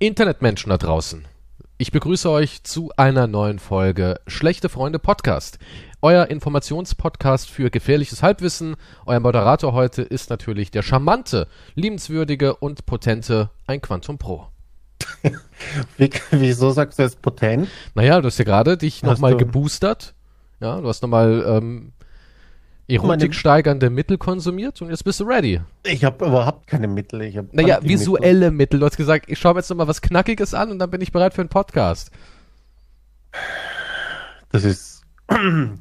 Internetmenschen da draußen. Ich begrüße euch zu einer neuen Folge Schlechte Freunde Podcast. Euer Informationspodcast für gefährliches Halbwissen. Euer Moderator heute ist natürlich der charmante, liebenswürdige und potente Ein Quantum Pro. Wie, wieso sagst du jetzt potent? Naja, du hast ja gerade dich nochmal geboostert. Ja, du hast nochmal ähm, erotiksteigernde Mittel konsumiert und jetzt bist du ready. Ich habe überhaupt keine Mittel. Ich hab Naja, visuelle Mittel. Du hast gesagt, ich schaue mir jetzt nochmal was Knackiges an und dann bin ich bereit für einen Podcast. Das ist.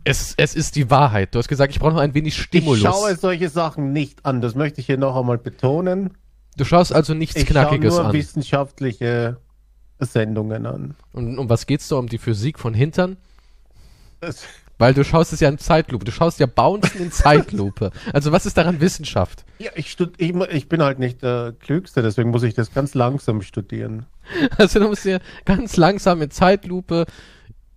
Es, es ist die Wahrheit. Du hast gesagt, ich brauche noch ein wenig Stimulus. Ich schaue solche Sachen nicht an. Das möchte ich hier noch einmal betonen. du schaust also nichts Ich schaue Knackiges nur an. wissenschaftliche Sendungen an. Und um was geht's da? Um die Physik von Hintern? Das, Weil du schaust es ja in Zeitlupe. Du schaust ja Bouncen in Zeitlupe. Also was ist daran Wissenschaft? ja, ich, stud ich, ich bin halt nicht der Klügste, deswegen muss ich das ganz langsam studieren. Also du musst dir ganz langsam in Zeitlupe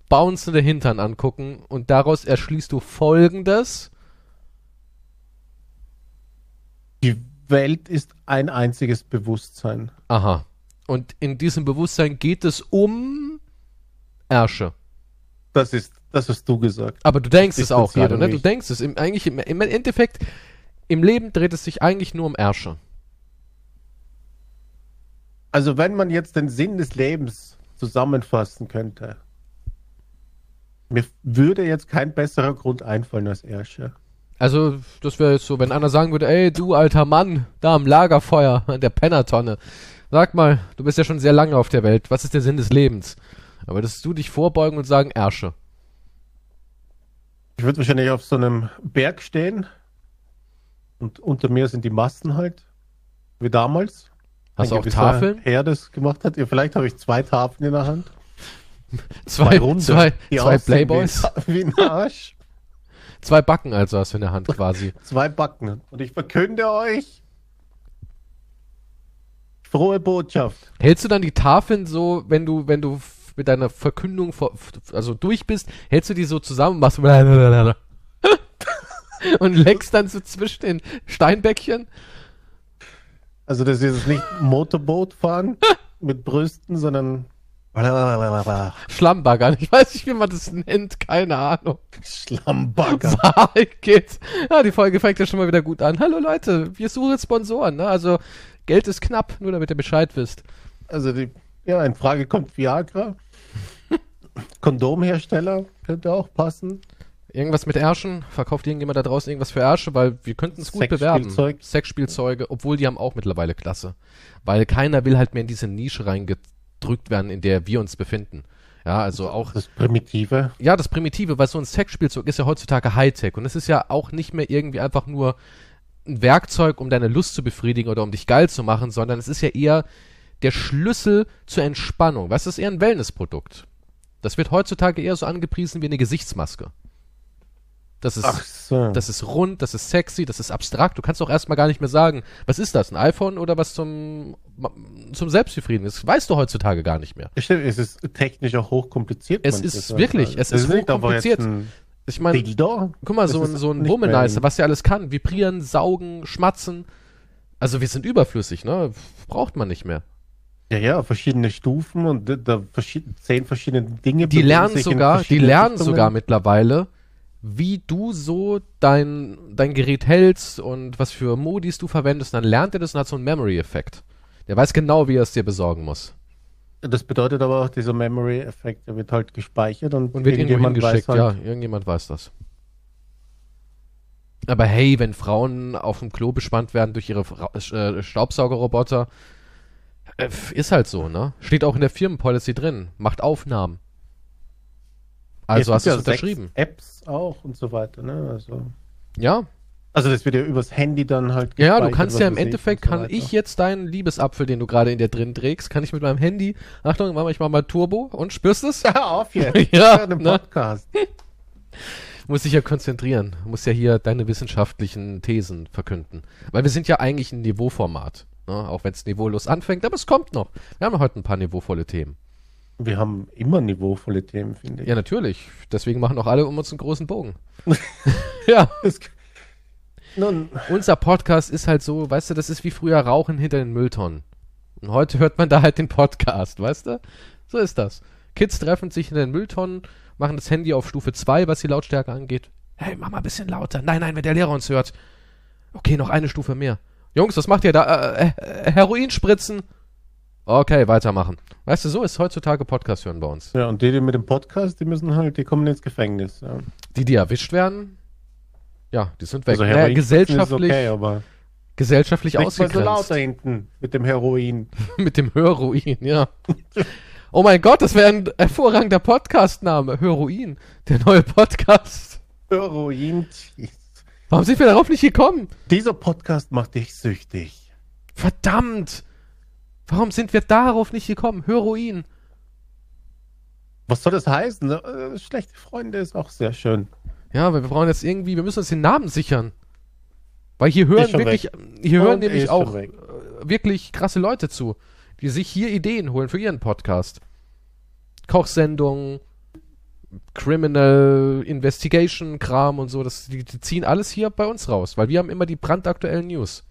bouncende Hintern angucken und daraus erschließt du folgendes. Die Welt ist ein einziges Bewusstsein. Aha. Und in diesem Bewusstsein geht es um Ärsche. Das ist, das hast du gesagt. Aber du denkst Ich es auch gerade, ne? Du denkst es. Im, eigentlich im, im Endeffekt, im Leben dreht es sich eigentlich nur um Ärsche. Also wenn man jetzt den Sinn des Lebens zusammenfassen könnte, mir würde jetzt kein besserer Grund einfallen als Ersche. Also, das wäre jetzt so, wenn einer sagen würde, ey, du alter Mann, da am Lagerfeuer, an der Pennertonne, sag mal, du bist ja schon sehr lange auf der Welt, was ist der Sinn des Lebens? Aber dass du dich vorbeugen und sagen, Ärsche. Ich würde wahrscheinlich auf so einem Berg stehen und unter mir sind die Masten halt, wie damals. Hast du auch Tafeln? Herr das gemacht hat. Ja, vielleicht habe ich zwei Tafeln in der Hand. Zwei, Runde, zwei, die zwei aussehen Playboys? Wie, ein Arsch. Zwei Backen also hast du in der Hand quasi. Zwei Backen. Und ich verkünde euch frohe Botschaft. Hältst du dann die Tafeln so, wenn du, wenn du mit deiner Verkündung vor, also durch bist, hältst du die so zusammen und machst und leckst dann so zwischen den Steinbäckchen? Also das ist jetzt nicht Motorboot fahren mit Brüsten, sondern Schlammbagger. Ich weiß nicht, wie man das nennt, keine Ahnung. Schlammbagger. Wahl geht's. Ja, die Folge fängt ja schon mal wieder gut an. Hallo Leute, wir suchen Sponsoren, ne? Also Geld ist knapp, nur damit ihr Bescheid wisst. Also die, ja, in Frage kommt Viagra. Kondomhersteller könnte auch passen. Irgendwas mit Ärschen? Verkauft irgendjemand da draußen irgendwas für Ärsche? Weil wir könnten es gut bewerben. Sexspielzeug. Sexspielzeuge, obwohl die haben auch mittlerweile Klasse. Weil keiner will halt mehr in diese Nische reingedrückt werden, in der wir uns befinden. Ja, also auch Das Primitive. ja, das Primitive, weil so ein Sexspielzeug ist ja heutzutage Hightech und es ist ja auch nicht mehr irgendwie einfach nur ein Werkzeug, um deine Lust zu befriedigen oder um dich geil zu machen, sondern es ist ja eher der Schlüssel zur Entspannung. Es ist eher ein Wellnessprodukt. Das wird heutzutage eher so angepriesen wie eine Gesichtsmaske. Das ist, Ach so. das ist rund, das ist sexy, das ist abstrakt. Du kannst auch erstmal gar nicht mehr sagen, was ist das, ein iPhone oder was zum, zum Selbstbefriedigen? Das weißt du heutzutage gar nicht mehr. Stimmt, es ist technisch auch hochkompliziert. Es ist wirklich, es ist hochkompliziert. Ich meine. Guck mal, so ein, so ein Womanizer, was der alles kann. Vibrieren, saugen, schmatzen. Also wir sind überflüssig, ne? Braucht man nicht mehr. Ja, ja, verschiedene Stufen und da, verschieden, zehn verschiedene Dinge. Die lernen sogar, die lernen Richtungen. sogar mittlerweile, wie du so dein, dein Gerät hältst und was für Modis du verwendest. Dann lernt er das und hat so einen Memory-Effekt. Der weiß genau, wie er es dir besorgen muss. Das bedeutet aber auch, dieser Memory-Effekt, der wird halt gespeichert und, Und wird irgendjemand weiß halt, ja, irgendjemand weiß das. Aber hey, wenn Frauen auf dem Klo bespannt werden durch ihre Fra äh, Staubsaugerroboter, ist halt so, ne? Steht auch in der Firmenpolicy drin. Macht Aufnahmen. Also hast du es ja sechs unterschrieben. Apps auch und so weiter, ne? Also, Ja? also das wird ja übers Handy dann halt Ja, du kannst ja im ich Endeffekt, so kann ich jetzt deinen Liebesapfel, den du gerade in dir drin trägst, kann ich mit meinem Handy, Achtung, mach mal, ich mach mal Turbo und spürst es? Hör auf jetzt. Ja, Hör den ne? Podcast. Muss dich ja konzentrieren. Muss ja hier deine wissenschaftlichen Thesen verkünden. Weil wir sind ja eigentlich ein Niveauformat. Ne? Auch wenn es niveaulos anfängt, aber es kommt noch. Wir haben heute ein paar niveauvolle Themen. Wir haben immer niveauvolle Themen, finde ich. Ja, natürlich. Deswegen machen auch alle um uns einen großen Bogen. ja, Das- Nun, unser Podcast ist halt so, weißt du, das ist wie früher Rauchen hinter den Mülltonnen. Und heute hört man da halt den Podcast, weißt du? So ist das. Kids treffen sich in den Mülltonnen, machen das Handy auf Stufe 2, was die Lautstärke angeht. Hey, mach mal ein bisschen lauter. Nein, nein, wenn der Lehrer uns hört. Okay, noch eine Stufe mehr. Jungs, was macht ihr da? Äh, äh, Heroin spritzen. Okay, weitermachen. Weißt du, so ist heutzutage Podcast hören bei uns. Ja, und die, die mit dem Podcast, die müssen halt, die kommen ins Gefängnis. Ja. Die, die erwischt werden, ja, die sind weg. Also naja, Heroin gesellschaftlich, ist okay, aber gesellschaftlich mal so laut ausgegrenzt. da hinten mit dem Heroin. Mit dem Hörruin, ja. Oh mein Gott, das wäre ein hervorragender Podcast-Name. Hörruin. Der neue Podcast. Heroin. Warum sind wir darauf nicht gekommen? Dieser Podcast macht dich süchtig. Verdammt! Warum sind wir darauf nicht gekommen? Hörruin. Was soll das heißen? Äh, schlechte Freunde ist auch sehr schön. Ja, aber wir brauchen jetzt irgendwie, wir müssen uns den Namen sichern. Weil hier hören wirklich, hier hören Und nämlich auch weg. äh, wirklich krasse Leute zu, die sich hier Ideen holen für ihren Podcast. Kochsendungen, Criminal Investigation Kram und so, das, die, die ziehen alles hier bei uns raus, weil wir haben immer die brandaktuellen News.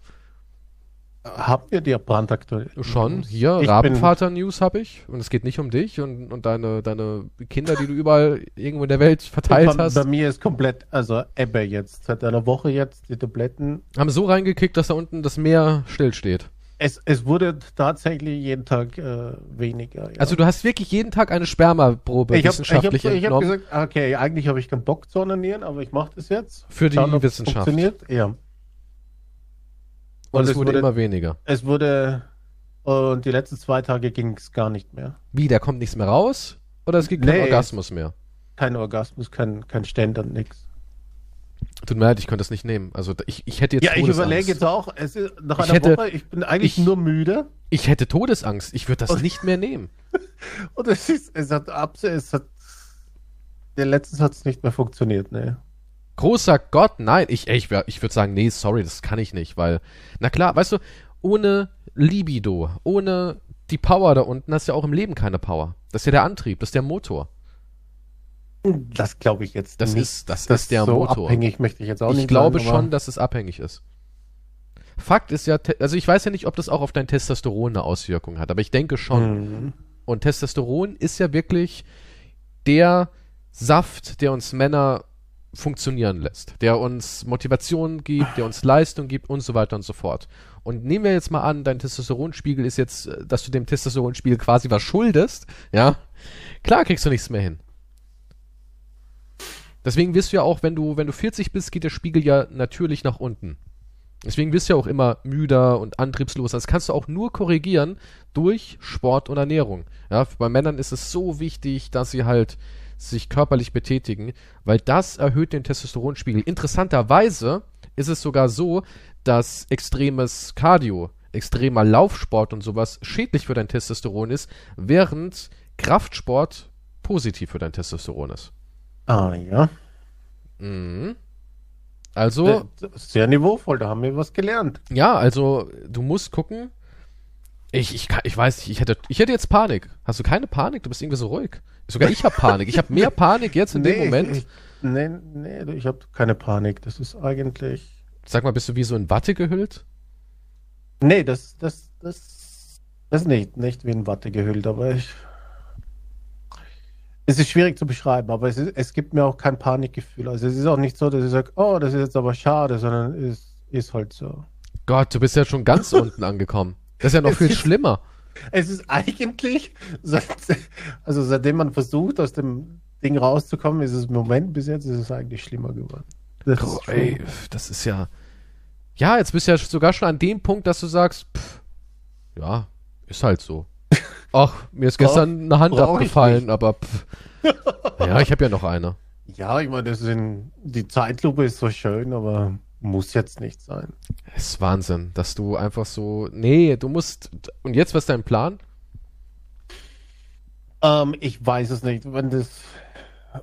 Haben wir die brandaktuell? Schon, hier, Rabenvater-News habe ich und es geht nicht um dich und, und deine, deine Kinder, die du überall irgendwo in der Welt verteilt bei, hast, bei mir ist komplett, also Ebbe jetzt, seit einer Woche jetzt, die Tabletten. haben so reingekickt, dass da unten das Meer stillsteht. Es, es wurde tatsächlich jeden Tag äh, weniger. Ja. Also du hast wirklich jeden Tag eine Spermaprobe ich habe ich hab, wissenschaftlich ich hab entnommen gesagt, okay, eigentlich habe ich keinen Bock zu onanieren, aber ich mache das jetzt. für die Schauen, Wissenschaft. Funktioniert, ja. Und Und es es wurde wurde- immer weniger. Es wurde, und die letzten zwei Tage ging es gar nicht mehr. Wie, da kommt nichts mehr raus? Oder es gibt keinen Nee. Orgasmus mehr? Kein Orgasmus, kein, kein Ständer, nix. Tut mir leid, ich könnte das nicht nehmen. Also ich, ich hätte jetzt Ja, ich überlege jetzt auch, es ist nach Ich einer hätte- Woche, ich bin eigentlich ich- nur müde. Ich hätte Todesangst. Ich würde das Und- nicht mehr nehmen. Und es ist, es hat es hat, der letztens hat es nicht mehr funktioniert, ne. Großer Gott, nein. Ich, ich, ich würde sagen, nee, sorry, das kann ich nicht, weil, na klar, weißt du, ohne Libido, ohne die Power da unten, hast du ja auch im Leben keine Power. Das ist ja der Antrieb, das ist der Motor. Das glaube ich jetzt Das nicht. ist- das ist der so Motor. abhängig möchte ich jetzt auch ich nicht glaube sagen, schon, dass es abhängig ist. Fakt ist ja, also ich weiß ja nicht, ob das auch auf dein Testosteron eine Auswirkung hat, aber ich denke schon. Mhm. Und Testosteron ist ja wirklich der Saft, der uns Männer funktionieren lässt, der uns Motivation gibt, der uns Leistung gibt und so weiter und so fort. Und nehmen wir jetzt mal an, dein Testosteronspiegel ist jetzt, äh, dass du dem Testosteronspiegel quasi was schuldest, ja, klar kriegst du nichts mehr hin. Deswegen wirst du ja auch, wenn du, wenn du 40 bist, geht der Spiegel ja natürlich nach unten. Deswegen wirst du ja auch immer müder und antriebsloser. Das kannst du auch nur korrigieren durch Sport und Ernährung. Ja, bei Männern ist es so wichtig, dass sie halt sich körperlich betätigen, weil das erhöht den Testosteronspiegel. Interessanterweise ist es sogar so, dass extremes Cardio, extremer Laufsport und sowas schädlich für dein Testosteron ist, während Kraftsport positiv für dein Testosteron ist. Ah, ja. Mhm. Also, Sehr- niveauvoll, da haben wir was gelernt. Ja, also du musst gucken. Ich, ich, kann- ich weiß nicht, ich hätte, ich hätte jetzt Panik. Hast du keine Panik? Du bist irgendwie so ruhig. Sogar ich habe Panik. Ich habe mehr Panik jetzt in dem Moment. Nee, nee, ich habe keine Panik. Das ist eigentlich. Sag mal, bist du wie so in Watte gehüllt? Nee, das, das, das, das ist nicht, nicht wie in Watte gehüllt, aber ich. Es ist schwierig zu beschreiben, aber es, ist, es gibt mir auch kein Panikgefühl. Also es ist auch nicht so, dass ich sage, oh, das ist jetzt aber schade, sondern es ist halt so. Gott, du bist ja schon ganz unten angekommen. Das ist ja noch Es viel ist- schlimmer. Es ist eigentlich, also seitdem man versucht, aus dem Ding rauszukommen, ist es im Moment bis jetzt ist es eigentlich schlimmer geworden. Das Oh, ist ey, das ist ja. Ja, jetzt bist du ja sogar schon an dem Punkt, dass du sagst, pff, ja, ist halt so. Ach, mir ist gestern eine Hand brauch abgefallen, aber pff. Ja, ich habe ja noch eine. Ja, ich meine, das sind, die Zeitlupe ist so schön, aber muss jetzt nicht sein. Es ist Wahnsinn, dass du einfach so. Nee, du musst. Und jetzt, was ist dein Plan? Ähm, ich weiß es nicht. Wenn das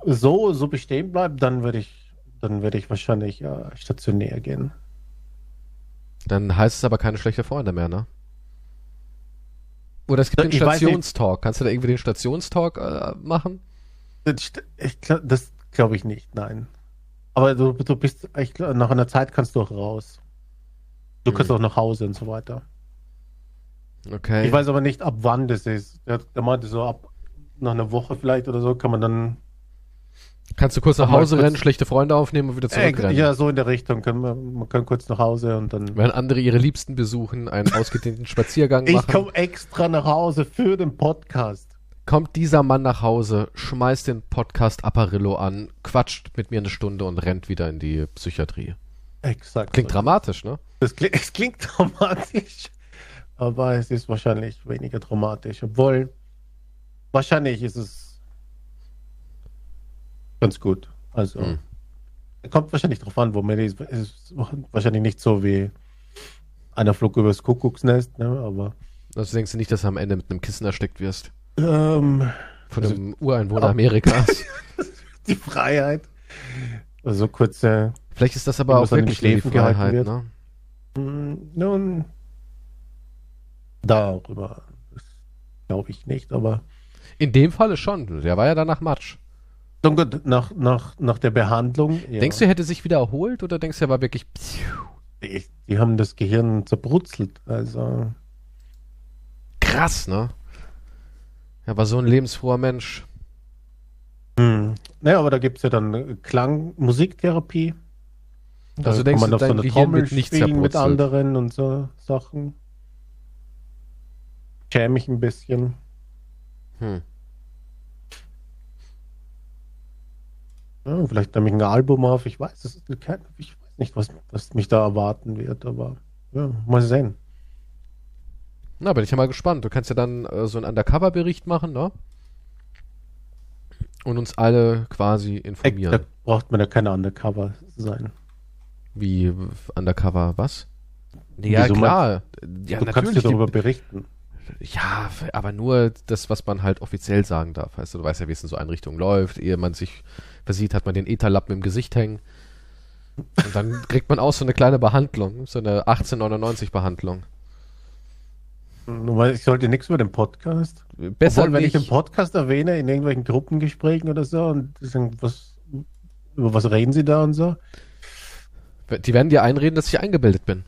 so, so bestehen bleibt, dann würde ich, dann würde ich wahrscheinlich äh, stationär gehen. Dann heißt es aber keine schlechte Freunde mehr, ne? Oder es gibt den Ich. Stationstalk. Kannst du da irgendwie den Stationstalk äh, machen? Ich, das glaube ich nicht, nein. Aber du, du bist, ich, nach einer Zeit kannst du auch raus. Du kannst Mhm. auch nach Hause und so weiter. Okay. Ich weiß aber nicht, ab wann das ist. Der, der meinte so, ab nach einer Woche vielleicht oder so kann man dann. Kannst du kurz nach Hause kurz- rennen, schlechte Freunde aufnehmen und wieder Äh, zurückrennen. ja, so in der Richtung. Kann man, man kann kurz nach Hause und dann. Wenn andere ihre Liebsten besuchen, einen ausgedehnten Spaziergang Ich machen. komme extra nach Hause für den Podcast. kommt dieser Mann nach Hause, schmeißt den Podcast Apparillo an, quatscht mit mir eine Stunde und rennt wieder in die Psychiatrie. Exakt. Klingt dramatisch, ne? Das klingt, es klingt dramatisch, aber es ist wahrscheinlich weniger dramatisch. Obwohl, wahrscheinlich ist es ganz gut. Also, Hm. kommt wahrscheinlich drauf an, wo man ist. Ist wahrscheinlich nicht so wie einer Flug übers Kuckucksnest, ne? aber Also denkst du nicht, dass du am Ende mit einem Kissen erstickt wirst? ähm, Von Also- einem Ureinwohner. Amerikas. die Freiheit. Also kurze, Vielleicht ist das aber auch wirklich die Freiheit, ne? mh, nun, darüber glaube ich nicht, aber In dem Falle schon. Der war ja danach Matsch. Gut, nach, nach, nach der Behandlung. Ja, Denkst du, er hätte sich wieder erholt oder denkst du, er war wirklich. die, die haben das Gehirn zerbrutzelt. Also, Krass, ne? Er war so ein lebensfroher Mensch. hm. naja, aber da gibt es ja dann Klang, Musiktherapie. Also denkst man du, auf so eine Gehirn Trommel wird nicht spielen mit anderen und so Sachen. Schäme mich ein bisschen. Hm. Ja, vielleicht nehme ich ein Album auf. Ich weiß, es ist kein, ich weiß nicht, was, was mich da erwarten wird, aber ja, mal sehen. Na, bin ich ja mal gespannt. Du kannst ja dann äh, so einen Undercover-Bericht machen, ne? Und uns alle quasi Da informieren. braucht man ja keine Undercover sein. Wie Undercover, was? Ja, Wieso klar. Ja, du kannst dir darüber berichten. Ja, aber nur das, was man halt offiziell sagen darf. Weißt du, du weißt ja, wie es in so Einrichtungen läuft. Ehe man sich versieht, hat man den Etherlappen im Gesicht hängen. Und dann kriegt man auch so eine kleine Behandlung, so eine 1899 Behandlung. Nur weil Ich sollte nichts über den Podcast. Besser Obwohl, wenn ich nicht. den Podcast erwähne, in irgendwelchen Gruppengesprächen oder so, und sagen, was, über was reden sie da und so? Die werden dir einreden, dass ich eingebildet bin.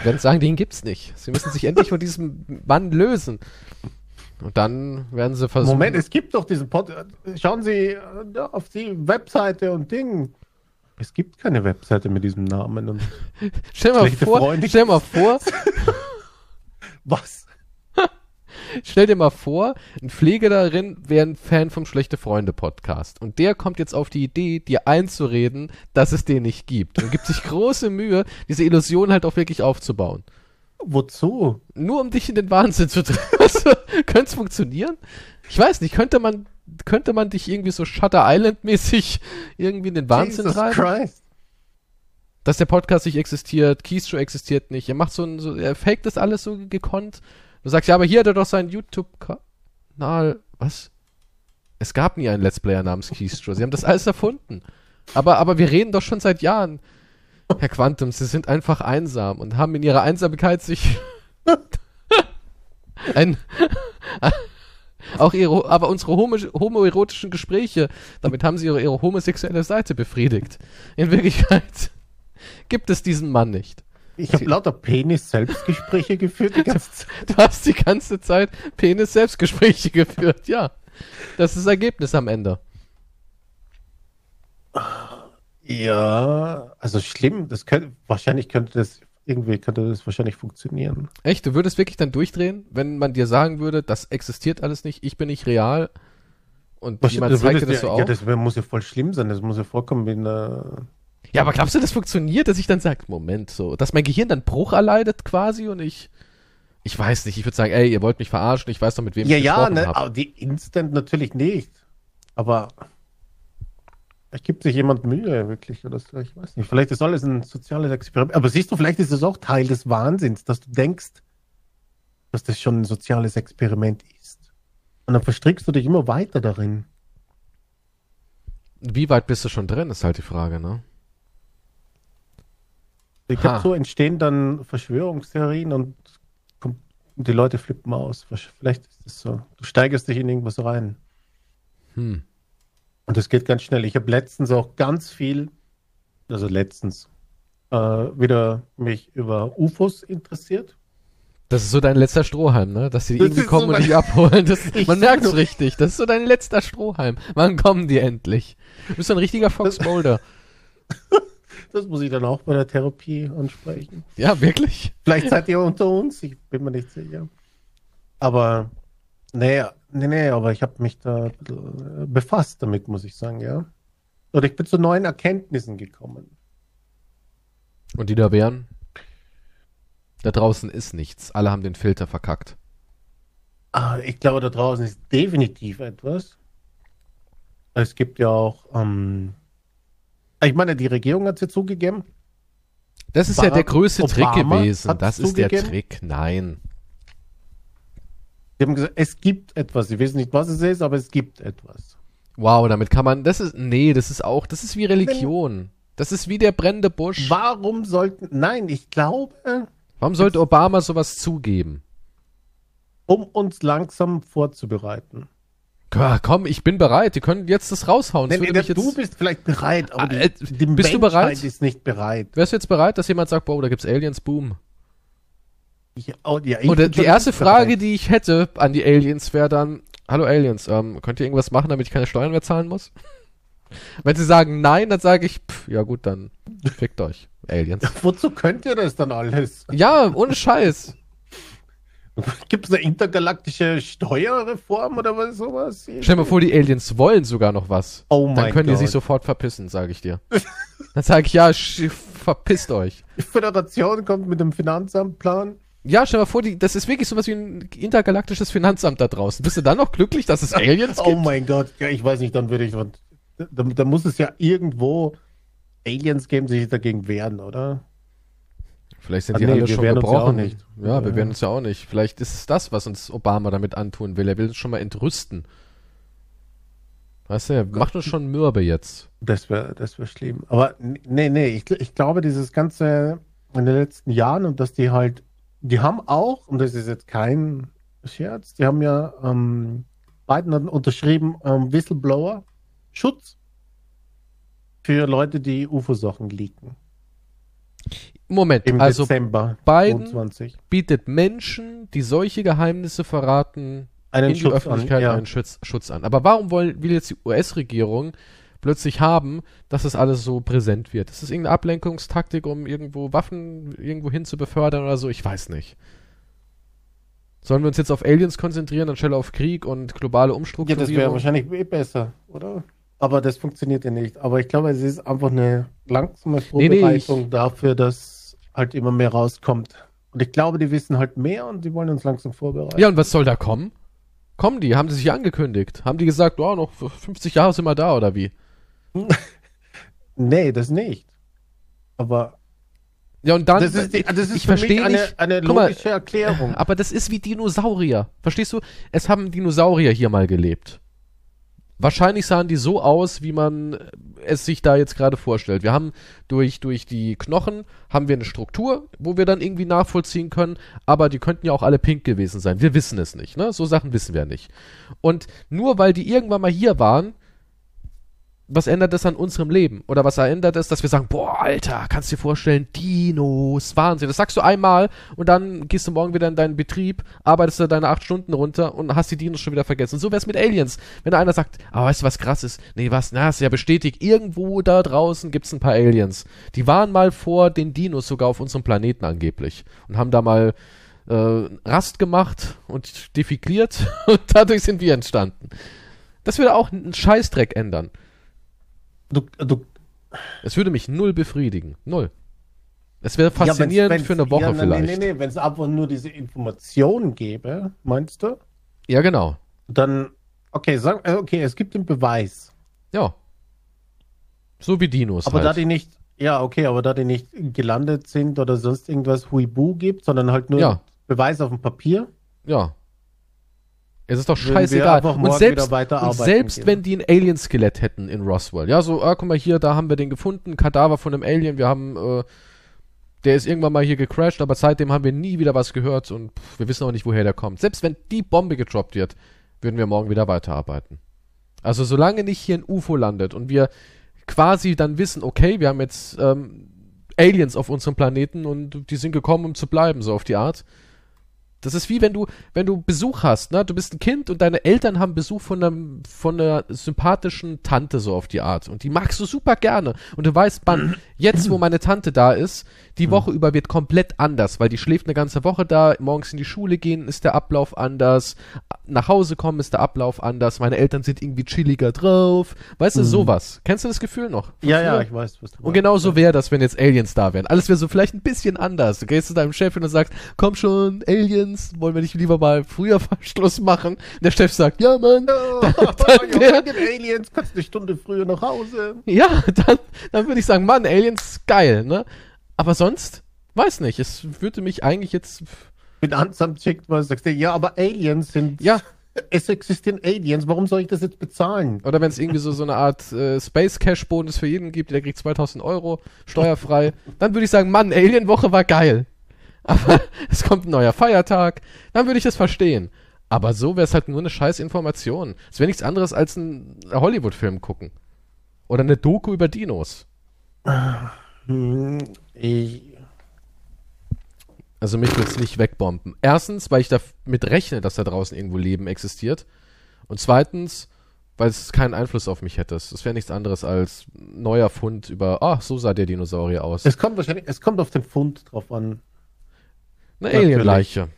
Die werden sagen, den gibt's nicht. Sie müssen sich endlich von diesem Mann lösen. Und dann werden sie versuchen. Moment, es gibt doch diesen Podcast. Schauen Sie äh, auf die Webseite und Ding. Es gibt keine Webseite mit diesem Namen. Und stell mal vor, Freunde. stell mal vor, was? Stell dir mal vor, ein Pfleger darin wäre ein Fan vom Schlechte Freunde Podcast. Und der kommt jetzt auf die Idee, dir einzureden, dass es den nicht gibt. Und gibt sich große Mühe, diese Illusion halt auch wirklich aufzubauen. Wozu? Nur um dich in den Wahnsinn zu treiben. Also, könnte es funktionieren? Ich weiß nicht, könnte man, könnte man dich irgendwie so Shutter Island-mäßig irgendwie in den Wahnsinn Jesus treiben? Christ. Dass der Podcast nicht existiert, Keystrow existiert nicht. Er macht so ein, so, er faked das alles so gekonnt. Du sagst, ja, aber hier hat er doch seinen YouTube-Kanal. Was? Es gab nie einen Let's Player namens Keystrow. Sie haben das alles erfunden. Aber, aber wir reden doch schon seit Jahren. Herr Quantum, Sie sind einfach einsam und haben in Ihrer Einsamkeit sich ein, auch ihre, aber unsere homo, homoerotischen Gespräche, damit haben Sie ihre, ihre homosexuelle Seite befriedigt. In Wirklichkeit gibt es diesen Mann nicht. Ich habe lauter Penis-Selbstgespräche geführt die ganze Zeit. Du hast die ganze Zeit Penis-Selbstgespräche geführt, ja. Das ist das Ergebnis am Ende. Ja, also schlimm. Das könnte, wahrscheinlich könnte das, irgendwie könnte das wahrscheinlich funktionieren. Echt, du würdest wirklich dann durchdrehen, wenn man dir sagen würde, das existiert alles nicht, ich bin nicht real und jemand das zeigt dir das ja, so ja, auf? das wär- muss ja voll schlimm sein. Das muss ja vorkommen wie eine. Ja, aber glaubst du, das funktioniert, dass ich dann sage, Moment, so, dass mein Gehirn dann Bruch erleidet quasi und ich, ich weiß nicht, ich würde sagen, ey, ihr wollt mich verarschen, ich weiß doch, mit wem Ja, ich ja, gesprochen ne, aber die Instant natürlich nicht. Aber vielleicht gibt sich jemand Mühe, wirklich, oder so, ich weiß nicht. Vielleicht ist alles ein soziales Experiment. Aber siehst du, vielleicht ist es auch Teil des Wahnsinns, dass du denkst, dass das schon ein soziales Experiment ist. Und dann verstrickst du dich immer weiter darin. Wie weit bist du schon drin, ist halt die Frage, ne? Ich glaube, so entstehen dann Verschwörungstheorien und die Leute flippen aus. Vielleicht ist es so. Du steigerst dich in irgendwas rein. Hm. Und das geht ganz schnell. Ich habe letztens auch ganz viel, also letztens, äh, wieder mich über UFOs interessiert. Das ist so dein letzter Strohhalm, ne? Dass die Das irgendwie kommen so und dich abholen. Das, man merkt's doch- richtig. Das ist so dein letzter Strohhalm. Wann kommen die endlich? Du bist so ein richtiger Fox Mulder. Das muss ich dann auch bei der Therapie ansprechen. Ja, wirklich? Vielleicht seid ihr unter uns, ich bin mir nicht sicher. Aber, nee, nee, nee, aber ich habe mich da äh, befasst damit, muss ich sagen, ja. Und ich bin zu neuen Erkenntnissen gekommen. Und die da wären? Da draußen ist nichts. Alle haben den Filter verkackt. Ah, ich glaube, da draußen ist definitiv etwas. Es gibt ja auch, ähm, ich meine, die Regierung hat es ja zugegeben. Das ist ja Barack der größte Trick Obama gewesen. hat's Das ist der zugegeben? Trick. Nein. Die haben gesagt, es gibt etwas. Sie wissen nicht, was es ist, aber es gibt etwas. Wow, damit kann man. Das ist. Nee, das ist auch. Das ist wie Religion. Das ist wie der brennende Busch. Warum sollten, nein, ich glaube, Warum sollte Obama sowas zugeben? um uns langsam vorzubereiten. Ja, komm, ich bin bereit. Die können jetzt das raushauen. Das Nee, nee, du bist vielleicht bereit, aber Ah, die, äh, die bist du bereit? ist nicht bereit. wärst du jetzt bereit, dass jemand sagt, boah, da gibt's Aliens, boom. Ich, oh, ja, ich Oder bin die erste Frage, bereit. die ich hätte an die Aliens, wäre dann, hallo Aliens, ähm, könnt ihr irgendwas machen, damit ich keine Steuern mehr zahlen muss? Wenn sie sagen nein, dann sage ich, pff, ja gut, dann fickt euch, Aliens. Wozu könnt ihr das dann alles? Ja, ohne Scheiß. Gibt es eine intergalaktische Steuerreform oder was sowas? Stell dir mal vor, die Aliens wollen sogar noch was. Oh Dann mein können die Gott. sich sofort verpissen, sage ich dir. Dann sage ich, ja, verpisst euch. Die Föderation kommt mit dem Finanzamtplan. Ja, stell dir mal vor, die, das ist wirklich sowas wie ein intergalaktisches Finanzamt da draußen. Bist du dann noch glücklich, dass es Aliens gibt? Oh mein Gott, ja, ich weiß nicht, dann würde ich. Da, da muss es ja irgendwo Aliens geben, die sich dagegen wehren, oder? Vielleicht sind Ah, die nee, alle schon ja gebrochen. nicht. Ja, wir Ja. werden uns ja auch nicht. Vielleicht ist es das, was uns Obama damit antun will. Er will uns schon mal entrüsten. Weißt du, er macht uns schon mürbe jetzt. Das wäre das wär schlimm. Aber nee, nee, ich, ich glaube, dieses Ganze in den letzten Jahren und dass die halt, die haben auch, und das ist jetzt kein Scherz, die haben ja, ähm, Biden hat unterschrieben, ähm, Whistleblower, Schutz für Leute, die UFO-Sachen leaken. Moment, Im also Dezember Biden 22. bietet Menschen, die solche Geheimnisse verraten, Einen in die Schutz Öffentlichkeit an, ja. einen Schutz, Schutz an. Aber warum wollen, will jetzt die US-Regierung plötzlich haben, dass das alles so präsent wird? Ist das irgendeine Ablenkungstaktik, um irgendwo Waffen irgendwo hin zu befördern oder so? Ich weiß nicht. Sollen wir uns jetzt auf Aliens konzentrieren, anstelle auf Krieg und globale Ja, Umstrukturierung? das wäre wahrscheinlich eh besser, oder? Aber das funktioniert ja nicht. Aber ich glaube, es ist einfach eine langsame Nee, nee, Vorbereitung dafür, dass halt immer mehr rauskommt. Und ich glaube, die wissen halt mehr und die wollen uns langsam vorbereiten. ja, und was soll da kommen? Kommen die? Haben die sich angekündigt? Haben die gesagt, oh, noch 50 Jahre sind wir da oder wie? Nee, das nicht. Aber Ja, und dann. das ist, die, das ist ich verstehe eine, nicht. eine Guck mal, logische Erklärung. Aber das ist wie Dinosaurier. Verstehst du? Es haben Dinosaurier hier mal gelebt. Wahrscheinlich sahen die so aus, wie man es sich da jetzt gerade vorstellt. Wir haben durch, durch die Knochen haben wir eine Struktur, wo wir dann irgendwie nachvollziehen können, aber die könnten ja auch alle pink gewesen sein. Wir wissen es nicht, ne? So Sachen wissen wir nicht. Und nur weil die irgendwann mal hier waren, was ändert das an unserem Leben? Oder was ändert es, dass wir sagen, boah, Alter, kannst dir vorstellen, Dinos, Wahnsinn. Das sagst du einmal und dann gehst du morgen wieder in deinen Betrieb, arbeitest du deine acht Stunden runter und hast die Dinos schon wieder vergessen. So wär's mit Aliens. Wenn einer sagt, ah, weißt du, was krass ist? Nee, was? Na, ist ja bestätigt. Irgendwo da draußen gibt's ein paar Aliens. Die waren mal vor den Dinos sogar auf unserem Planeten angeblich und haben da mal äh, Rast gemacht und defikliert und dadurch sind wir entstanden. Das würde auch einen Scheißdreck ändern. Du, du, Es würde mich null befriedigen. Null. Es wäre ja, wenn's- faszinierend wenn's- für eine Woche ja, nee, vielleicht. Nee, nee, nee, wenn es einfach nur diese Information gäbe, meinst du? Ja, genau. Dann, okay, sag, äh, okay, es gibt den Beweis. Ja. So wie Dinos Aber da halt. die nicht, ja, okay, aber da die nicht gelandet sind oder sonst irgendwas Huibu gibt, sondern halt nur Ja. Beweis auf dem Papier, ja. Es ist doch scheißegal. Und selbst, und selbst wenn die ein Alien-Skelett hätten in Roswell. Ja, so, ah, guck mal hier, da haben wir den gefunden, Kadaver von einem Alien. Wir haben, äh, der ist irgendwann mal hier gecrashed, aber seitdem haben wir nie wieder was gehört und pff, wir wissen auch nicht, woher der kommt. Selbst wenn die Bombe gedroppt wird, würden wir morgen wieder weiterarbeiten. Also solange nicht hier ein UFO landet und wir quasi dann wissen, okay, wir haben jetzt ähm, Aliens auf unserem Planeten und die sind gekommen, um zu bleiben, so auf die Art. Das ist wie wenn du, wenn du Besuch hast, ne? Du bist ein Kind und deine Eltern haben Besuch von einem, von einer sympathischen Tante so auf die Art. Und die magst du super gerne. Und du weißt, Mann, jetzt, wo meine Tante da ist, die Woche über wird komplett anders, weil die schläft eine ganze Woche da, morgens in die Schule gehen ist der Ablauf anders, nach Hause kommen ist der Ablauf anders, meine Eltern sind irgendwie chilliger drauf. Weißt du, sowas. Kennst du das Gefühl noch? Von Ja, ja, früher? ich weiß, was du Und genau so wäre das, wenn jetzt Aliens da wären. Alles wäre so vielleicht ein bisschen anders. Du gehst zu deinem Chef und sagst, komm schon, Aliens, wollen wir nicht lieber mal früher Schluss machen? Und der Chef sagt, ja, Mann. Oh, dann ja, wär- Aliens, kannst eine Stunde früher nach Hause. Ja, dann, dann würde ich sagen, Mann, Aliens, geil, ne? Aber sonst, weiß nicht, es würde mich eigentlich jetzt, Mit Ansamt checkt man, sagst du, ja, aber Aliens sind, ja, es existieren Aliens, warum soll ich das jetzt bezahlen? oder wenn es irgendwie so, so eine Art äh, Space Cash Bonus für jeden gibt, der kriegt 2000 Euro, steuerfrei, dann würde ich sagen, Mann, Alien-Woche war geil. Aber es kommt ein neuer Feiertag, dann würde ich das verstehen. Aber so wäre es halt nur eine scheiß Information. Es wäre nichts anderes als ein Hollywood-Film gucken. Oder eine Doku über Dinos. Also mich wird's nicht wegbomben. Erstens, weil ich damit rechne, dass da draußen irgendwo Leben existiert. Und zweitens, weil es keinen Einfluss auf mich hätte. Es wäre nichts anderes als neuer Fund über, ach, so sah der Dinosaurier aus. es kommt wahrscheinlich, es kommt auf den Fund drauf an. Eine. Alienleiche.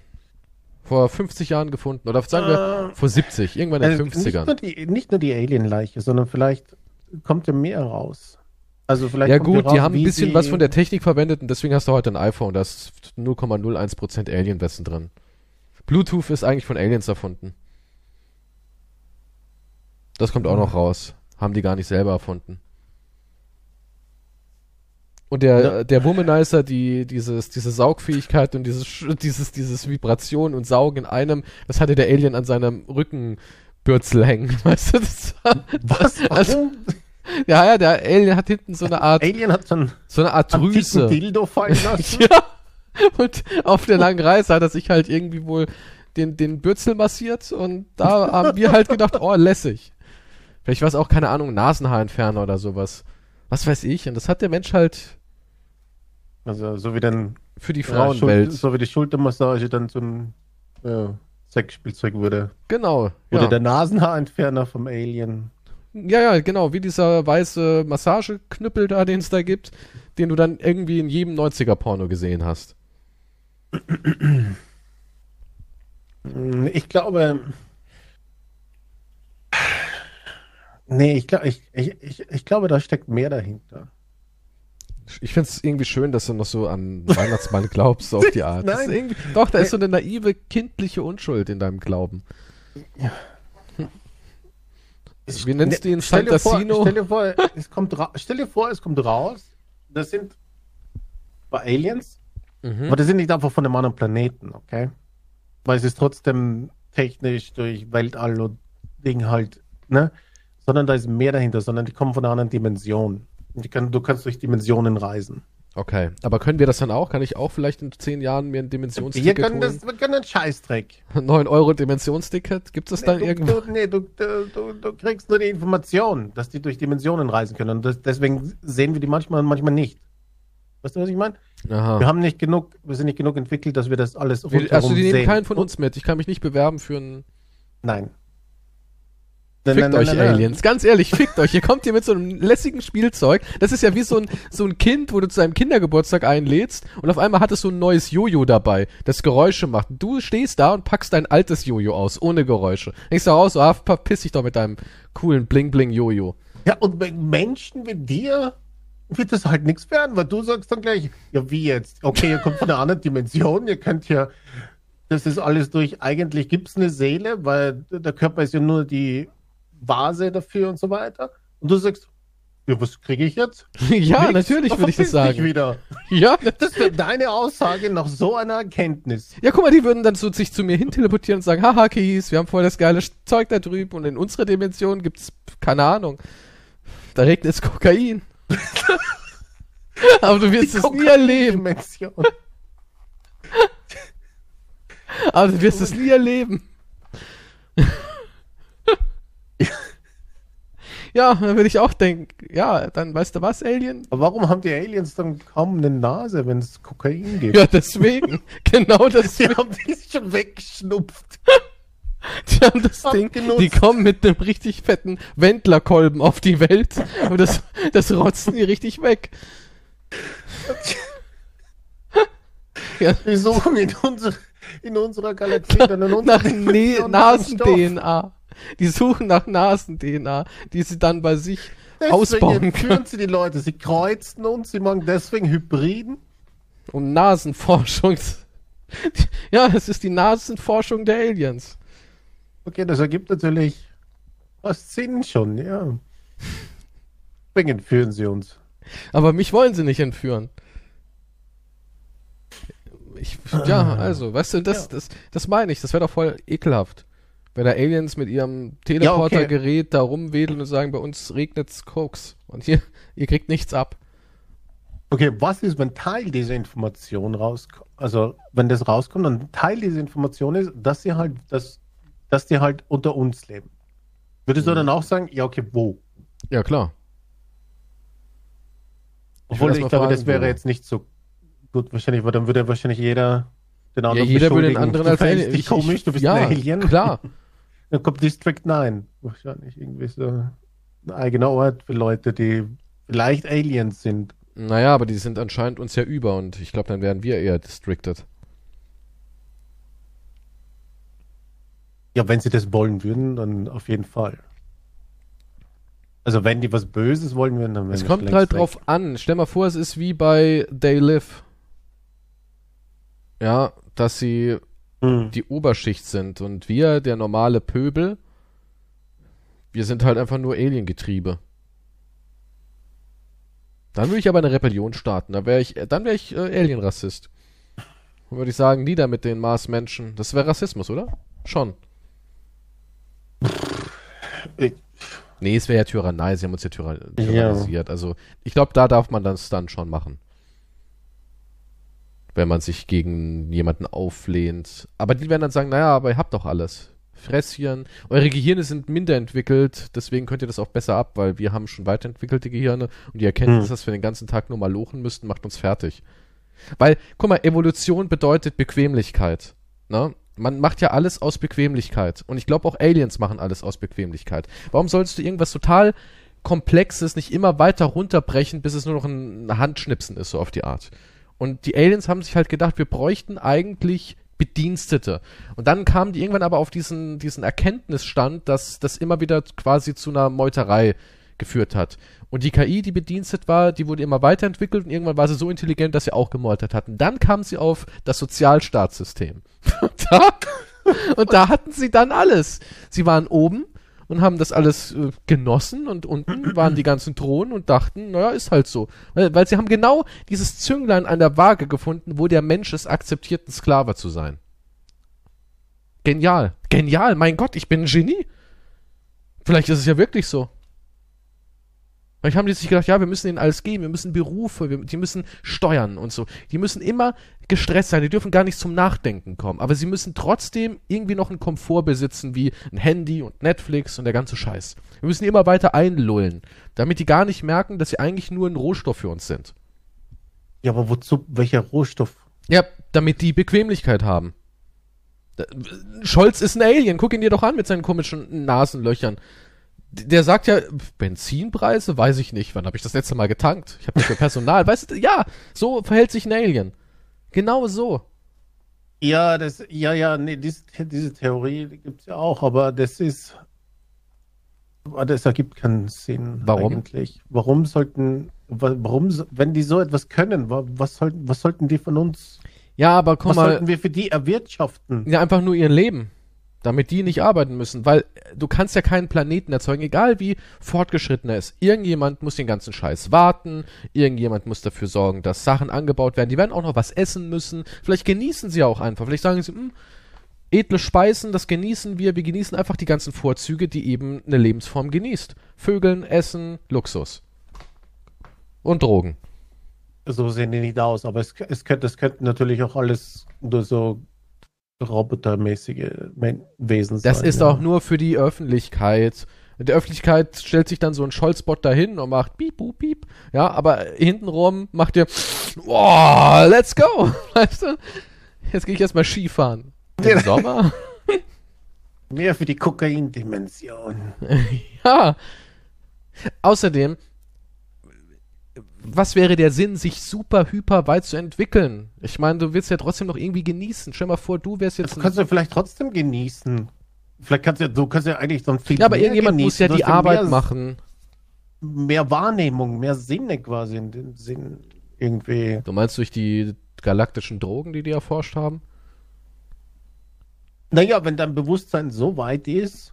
Vor 50 Jahren gefunden. Oder sagen wir vor 70, irgendwann in den Äh, nicht, 50ern. nur die, nicht nur die Alienleiche, sondern vielleicht kommt ja mehr raus. Also vielleicht Ja gut, raus, die haben ein bisschen was von der Technik verwendet und deswegen hast du heute ein iPhone, da ist 0,01% Alienwissen drin. Bluetooth ist eigentlich von Aliens erfunden. Das kommt auch noch raus. Haben die gar nicht selber erfunden. Und der, Ja. der Womanizer, die, dieses, diese Saugfähigkeit und dieses, dieses, dieses Vibration und Saugen in einem, das hatte der Alien an seinem Rückenbürzel hängen. Weißt du, das war, Was? Also, Warum? Ja, ja, der Alien hat hinten so eine Art, Alien hat so einen so eine Art Drüse. Dildo fallen lassen. Ja. Und auf der langen Reise hat er sich halt irgendwie wohl den, den Bürzel massiert und da haben wir halt gedacht, oh, lässig. Vielleicht war es auch, keine Ahnung, Nasenhaarentferner oder sowas. Was weiß ich. Und das hat der Mensch halt Also so wie dann für die ja, Frauenwelt. Schul- so wie die Schultermassage dann zum ja, Sexspielzeug wurde. genau. Wurde Ja. der Nasenhaarentferner vom Alien. Ja, ja, genau. Wie dieser weiße Massageknüppel da, den es da gibt, den du dann irgendwie in jedem 90er-Porno gesehen hast. Ich glaube. Nee, ich, glaub, ich, ich, ich, ich glaube, da steckt mehr dahinter. Ich finde es irgendwie schön, dass du noch so an Weihnachtsmann glaubst, auf die Art. Nein. doch, da ist so eine naive, kindliche Unschuld in deinem Glauben. Wie nennst du ihn? Ne, Stell dir vor, Fantasino? stell dir vor, es kommt stell dir vor, es kommt raus, das sind bei Aliens, Mhm. aber das sind nicht einfach von einem anderen Planeten, okay? Weil es ist trotzdem technisch durch Weltall und Ding halt, ne? Sondern da ist mehr dahinter, sondern die kommen von einer anderen Dimension. Kann, du kannst durch Dimensionen reisen. Okay, aber können wir das dann auch? Kann ich auch vielleicht in zehn Jahren mir ein Wir Dimensionsticket können, holen? das, wir können einen Scheißdreck. 9 Euro Dimensionsticket? Gibt es das dann du, irgendwo? Du, nee, du, du, du, kriegst nur die Information, dass die durch Dimensionen reisen können. Und das, deswegen sehen wir die manchmal und manchmal nicht. Weißt du, was ich meine? Wir haben nicht genug, wir sind nicht genug entwickelt, dass wir das alles Wir, also die nehmen sehen. keinen von uns mit. Ich kann mich nicht bewerben für einen... Nein. Fickt euch, Aliens. Ganz ehrlich, fickt euch. Ihr kommt hier mit so einem lässigen Spielzeug. Das ist ja wie so ein, so ein Kind, wo du zu einem Kindergeburtstag einlädst und auf einmal hat es so ein neues Jojo dabei, das Geräusche macht. Du stehst da und packst dein altes Jojo aus, ohne Geräusche. Denkst du raus, so, ah, verpiss dich doch mit deinem coolen Bling-Bling-Jojo. Ja, und bei Menschen wie dir wird das halt nichts werden, weil du sagst dann gleich, ja, wie jetzt? Okay, ihr kommt von einer anderen Dimension, ihr könnt ja, das ist alles durch, eigentlich gibt es eine Seele, weil der Körper ist ja nur die Vase dafür und so weiter. Und du sagst, ja, was kriege ich jetzt? ja, Nix. natürlich würde ich das sagen. Wieder. Ja, Das wäre deine Aussage nach so einer Erkenntnis. Ja, guck mal, die würden dann so sich zu mir hin teleportieren und sagen, haha, Kies, wir haben voll das geile Zeug da drüben und in unserer Dimension gibt's, keine Ahnung, da regnet es Kokain. Aber du wirst es nie erleben. Aber du wirst es nie erleben. Ja, dann würde ich auch denken, ja, dann weißt du was, Alien? Aber warum haben die Aliens dann kaum eine Nase, wenn es Kokain gibt? Ja, deswegen. genau Die deswegen. haben die schon weggeschnupft. Die haben das Ding, Abgenutzt. die kommen mit einem richtig fetten Wendlerkolben auf die Welt und das, das rotzen die richtig weg. ja, Wir suchen in, unser, in unserer Galaxie dann in nach unserer ne einen Stoff. Nasen-DNA. Die suchen nach Nasen-DNA, die sie dann bei sich Deswegen ausbauen können. führen sie die Leute. Sie kreuzen uns, sie machen deswegen Hybriden. Um Nasenforschung. Ja, es ist die Nasenforschung der Aliens. Okay, das ergibt natürlich was Sinn schon, ja. Deswegen führen sie uns. Aber mich wollen sie nicht entführen. Ich, ja, also, weißt du, das, Ja. das, das meine ich, das wäre doch voll ekelhaft. Wenn da Aliens mit ihrem Teleportergerät da rumwedeln und sagen, bei uns regnet's Koks. Und hier, ihr kriegt nichts ab. Okay, was ist, wenn Teil dieser Information rauskommt? Also, wenn das rauskommt, dann Teil dieser Information ist, dass sie halt, dass, dass die halt unter uns leben. Würdest Mhm. du dann auch sagen, ja, okay, wo? Ja, klar. Ich Obwohl ich, mal glaube, das wäre jetzt nicht so gut wahrscheinlich, weil dann würde wahrscheinlich jeder den Ja, anderen jeder würde den anderen als Alien. Ich- komisch, ich- du bist ja, ein Alien. klar. Dann kommt District 9. Wahrscheinlich irgendwie so ein eigener Ort für Leute, die vielleicht Aliens sind. Naja, aber die sind anscheinend uns ja über und ich glaube, dann wären wir eher districted. Ja, wenn sie das wollen würden, dann auf jeden Fall. Also wenn die was Böses wollen würden, dann wären Es kommt halt längst drauf weg. an. Stell mal vor, es ist wie bei They Live. Ja, dass sie Hm. die Oberschicht sind und wir, der normale Pöbel, wir sind halt einfach nur Aliengetriebe. Dann würde ich aber eine Rebellion starten. Da wäre ich, äh, dann wäre ich äh, Alienrassist. Dann würde ich sagen, nieder mit den Marsmenschen. Das wäre Rassismus, oder? Schon. Ich- Nee, es wäre ja Tyrannei. Sie haben uns ja tyra Ja. tyrannisiert. Also, ich glaube, da darf man das dann schon machen. Wenn man sich gegen jemanden auflehnt. Aber die werden dann sagen, naja, aber ihr habt doch alles. Fresschen. Eure Gehirne sind minder entwickelt, deswegen könnt ihr das auch besser ab, weil wir haben schon weiterentwickelte Gehirne und die Erkenntnis, Hm. dass wir den ganzen Tag nur mal lochen müssten, macht uns fertig. Weil, guck mal, Evolution bedeutet Bequemlichkeit. Ne? Man macht ja alles aus Bequemlichkeit. Und ich glaube auch Aliens machen alles aus Bequemlichkeit. Warum solltest du irgendwas total Komplexes nicht immer weiter runterbrechen, bis es nur noch ein Handschnipsen ist, so auf die Art? Und die Aliens haben sich halt gedacht, wir bräuchten eigentlich Bedienstete. Und dann kamen die irgendwann aber auf diesen, diesen Erkenntnisstand, dass das immer wieder quasi zu einer Meuterei geführt hat. Und die KI, die bedienstet war, die wurde immer weiterentwickelt und irgendwann war sie so intelligent, dass sie auch gemeutert hatten. Dann kam sie auf das Sozialstaatssystem. Und da, und da hatten sie dann alles. Sie waren oben und haben das alles äh, genossen und unten waren die ganzen Thronen und dachten, naja, ist halt so. Weil, weil sie haben genau dieses Zünglein an der Waage gefunden, wo der Mensch es akzeptiert, ein Sklave zu sein. Genial. Genial. Mein Gott, ich bin ein Genie. Vielleicht ist es ja wirklich so. Vielleicht haben die sich gedacht, ja, wir müssen ihnen alles geben, wir müssen Berufe, wir, die müssen steuern und so. Die müssen immer gestresst sein, die dürfen gar nicht zum Nachdenken kommen. Aber sie müssen trotzdem irgendwie noch einen Komfort besitzen, wie ein Handy und Netflix und der ganze Scheiß. Wir müssen die immer weiter einlullen, damit die gar nicht merken, dass sie eigentlich nur ein Rohstoff für uns sind. Ja, aber wozu? Welcher Rohstoff? Ja, damit die Bequemlichkeit haben. Scholz ist ein Alien, guck ihn dir doch an mit seinen komischen Nasenlöchern. Der sagt ja, Benzinpreise, weiß ich nicht. Wann habe ich das letzte Mal getankt? Ich habe dafür Personal. Weißt du, ja, so verhält sich ein Alien. Genau so. Ja, das, ja, ja, nee, dies, diese Theorie gibt es ja auch, aber das ist, das ergibt keinen Sinn Warum? eigentlich. Warum sollten, wa- warum, wenn die so etwas können, wa- was sollten, was sollten die von uns, Ja, aber guck was mal, sollten wir für die erwirtschaften? ja, einfach nur ihr Leben. Damit die nicht arbeiten müssen. Weil du kannst ja keinen Planeten erzeugen, egal wie fortgeschritten er ist. Irgendjemand muss den ganzen Scheiß warten. Irgendjemand muss dafür sorgen, dass Sachen angebaut werden. Die werden auch noch was essen müssen. Vielleicht genießen sie auch einfach. Vielleicht sagen sie, hm, edle Speisen, das genießen wir. Wir genießen einfach die ganzen Vorzüge, die eben eine Lebensform genießt. Vögeln, Essen, Luxus. Und Drogen. So sehen die nicht aus, aber es, es könnte, das könnten natürlich auch alles nur so robotermäßige Wesen sein. Das ist ja. auch nur für die Öffentlichkeit, In der Öffentlichkeit stellt sich dann so ein Scholz-Bot dahin und macht piep, piep, piep. Ja, aber hintenrum macht ihr, oh, let's go. Weißt du? Jetzt gehe ich erstmal Skifahren. Im Sommer? Mehr für die Kokain-Dimension. ja. Außerdem, was wäre der Sinn, sich super hyper weit zu entwickeln? Ich meine, du willst ja trotzdem noch irgendwie genießen. Stell mal vor, du wärst jetzt. Das kannst du vielleicht trotzdem genießen. Vielleicht kannst du, du kannst ja eigentlich so ein viel Ja, aber irgendjemand genießen. muss ja die Arbeit mehr, machen. Mehr Wahrnehmung, mehr Sinne quasi in dem Sinn irgendwie. Du meinst durch die galaktischen Drogen, die die erforscht haben? Naja, wenn dein Bewusstsein so weit ist,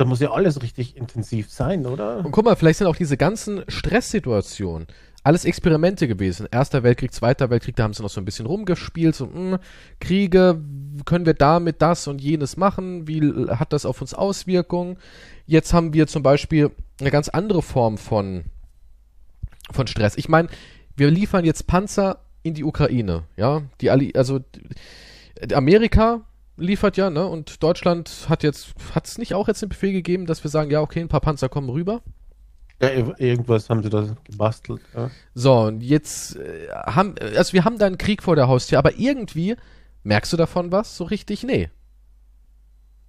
dann muss ja alles richtig intensiv sein, oder? Und guck mal, vielleicht sind auch diese ganzen Stresssituationen alles Experimente gewesen. Erster Weltkrieg, Zweiter Weltkrieg, da haben sie noch so ein bisschen rumgespielt, so, mh, hm, Kriege, können wir damit das und jenes machen? Wie hat das auf uns Auswirkungen? Jetzt haben wir zum Beispiel eine ganz andere Form von, von Stress. Ich meine, wir liefern jetzt Panzer in die Ukraine, ja, die Ali also Amerika liefert ja, ne? Und Deutschland hat jetzt, hat es nicht auch jetzt den Befehl gegeben, dass wir sagen, ja, okay, ein paar Panzer kommen rüber? Ja, irgendwas haben sie da gebastelt. Ja. So, und jetzt äh, haben, also wir haben da einen Krieg vor der Haustür, aber irgendwie merkst du davon was? So richtig? Nee.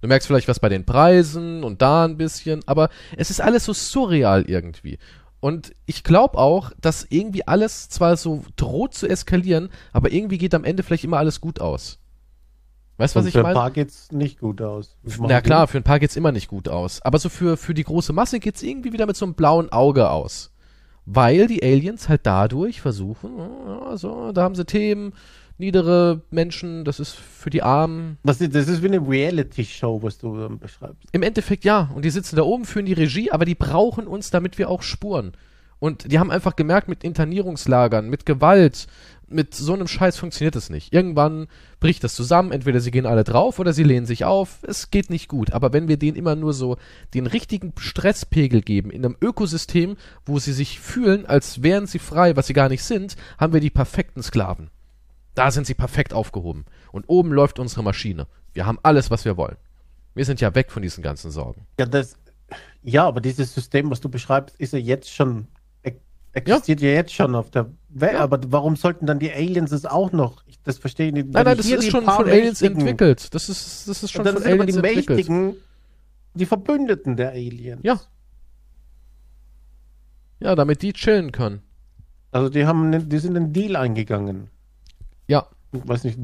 Du merkst vielleicht was bei den Preisen und da ein bisschen, aber es ist alles so surreal irgendwie. Und ich glaube auch, dass irgendwie alles zwar so droht zu eskalieren, aber irgendwie geht am Ende vielleicht immer alles gut aus. Weißt du, was ich meine? Für ein paar geht's nicht gut aus. Na klar, für ein paar geht's immer nicht gut aus. Aber so für, für die große Masse geht's irgendwie wieder mit so einem blauen Auge aus. Weil die Aliens halt dadurch versuchen, also, da haben sie Themen, niedere Menschen, das ist für die Armen. Das ist, das ist wie eine Reality-Show, was du ähm, beschreibst. Im Endeffekt ja. Und die sitzen da oben, führen die Regie, aber die brauchen uns, damit wir auch spuren. Und die haben einfach gemerkt, mit Internierungslagern, mit Gewalt, mit so einem Scheiß funktioniert es nicht. Irgendwann bricht das zusammen, entweder sie gehen alle drauf oder sie lehnen sich auf. Es geht nicht gut. Aber wenn wir denen immer nur so den richtigen Stresspegel geben in einem Ökosystem, wo sie sich fühlen, als wären sie frei, was sie gar nicht sind, haben wir die perfekten Sklaven. Da sind sie perfekt aufgehoben. Und oben läuft unsere Maschine. Wir haben alles, was wir wollen. Wir sind ja weg von diesen ganzen Sorgen. Ja, das, ja aber dieses System, was du beschreibst, ist ja jetzt schon existiert ja. ja, jetzt schon auf der Welt, ja. aber warum sollten dann die Aliens es auch noch? Ich, das verstehe ich nicht. Nein, nein, das ist schon von Aliens entwickelt. Das ist, das ist schon von Aliens die entwickelt. Mächtigen, die Verbündeten der Aliens. Ja. Ja, damit die chillen können. Also die haben, die sind einen Deal eingegangen. Ja. Ich weiß nicht.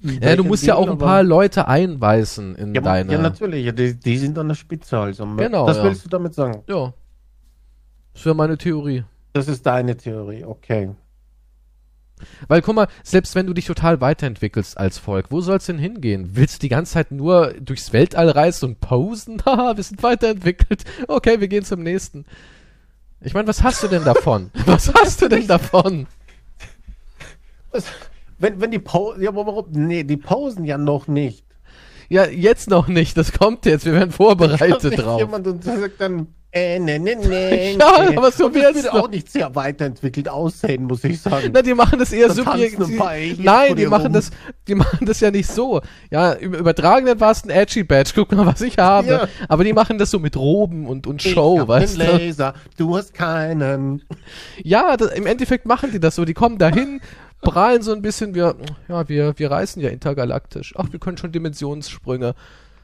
Ja, du musst Deal, ja auch ein paar Leute einweisen in ja, deine. Ja, natürlich. Ja, die, die, sind an der Spitze also. Genau. Das willst du damit sagen? Ja. Das wäre meine Theorie. Das ist deine Theorie, okay. Weil guck mal, selbst wenn du dich total weiterentwickelst als Volk, wo soll's denn hingehen? Willst du die ganze Zeit nur durchs Weltall reisen und posen? Haha, wir sind weiterentwickelt. Okay, wir gehen zum nächsten. Ich meine, was hast du denn davon? was hast du denn davon? Was, wenn, wenn die Posen, ja, warum? Nee, die posen ja noch nicht. Ja, jetzt noch nicht. Das kommt jetzt. Wir werden vorbereitet drauf. Jemand und sagt dann, äh, ne, ne, ne. Ja, aber so wird es auch nicht sehr weiterentwickelt aussehen, muss ich sagen. Na, die machen das eher subjektiv. Nein, die machen rum. das, die machen das ja nicht so. Ja, im Übertragenen war es ein Edgy Badge. Guck mal, was ich habe. Ja. Aber die machen das so mit Roben und, und Show, ich weißt du? Laser, du hast keinen. Ja, das, im Endeffekt machen die das so. Die kommen dahin, prahlen so ein bisschen, wir, ja, wir, wir reisen ja intergalaktisch. Ach, wir können schon Dimensionssprünge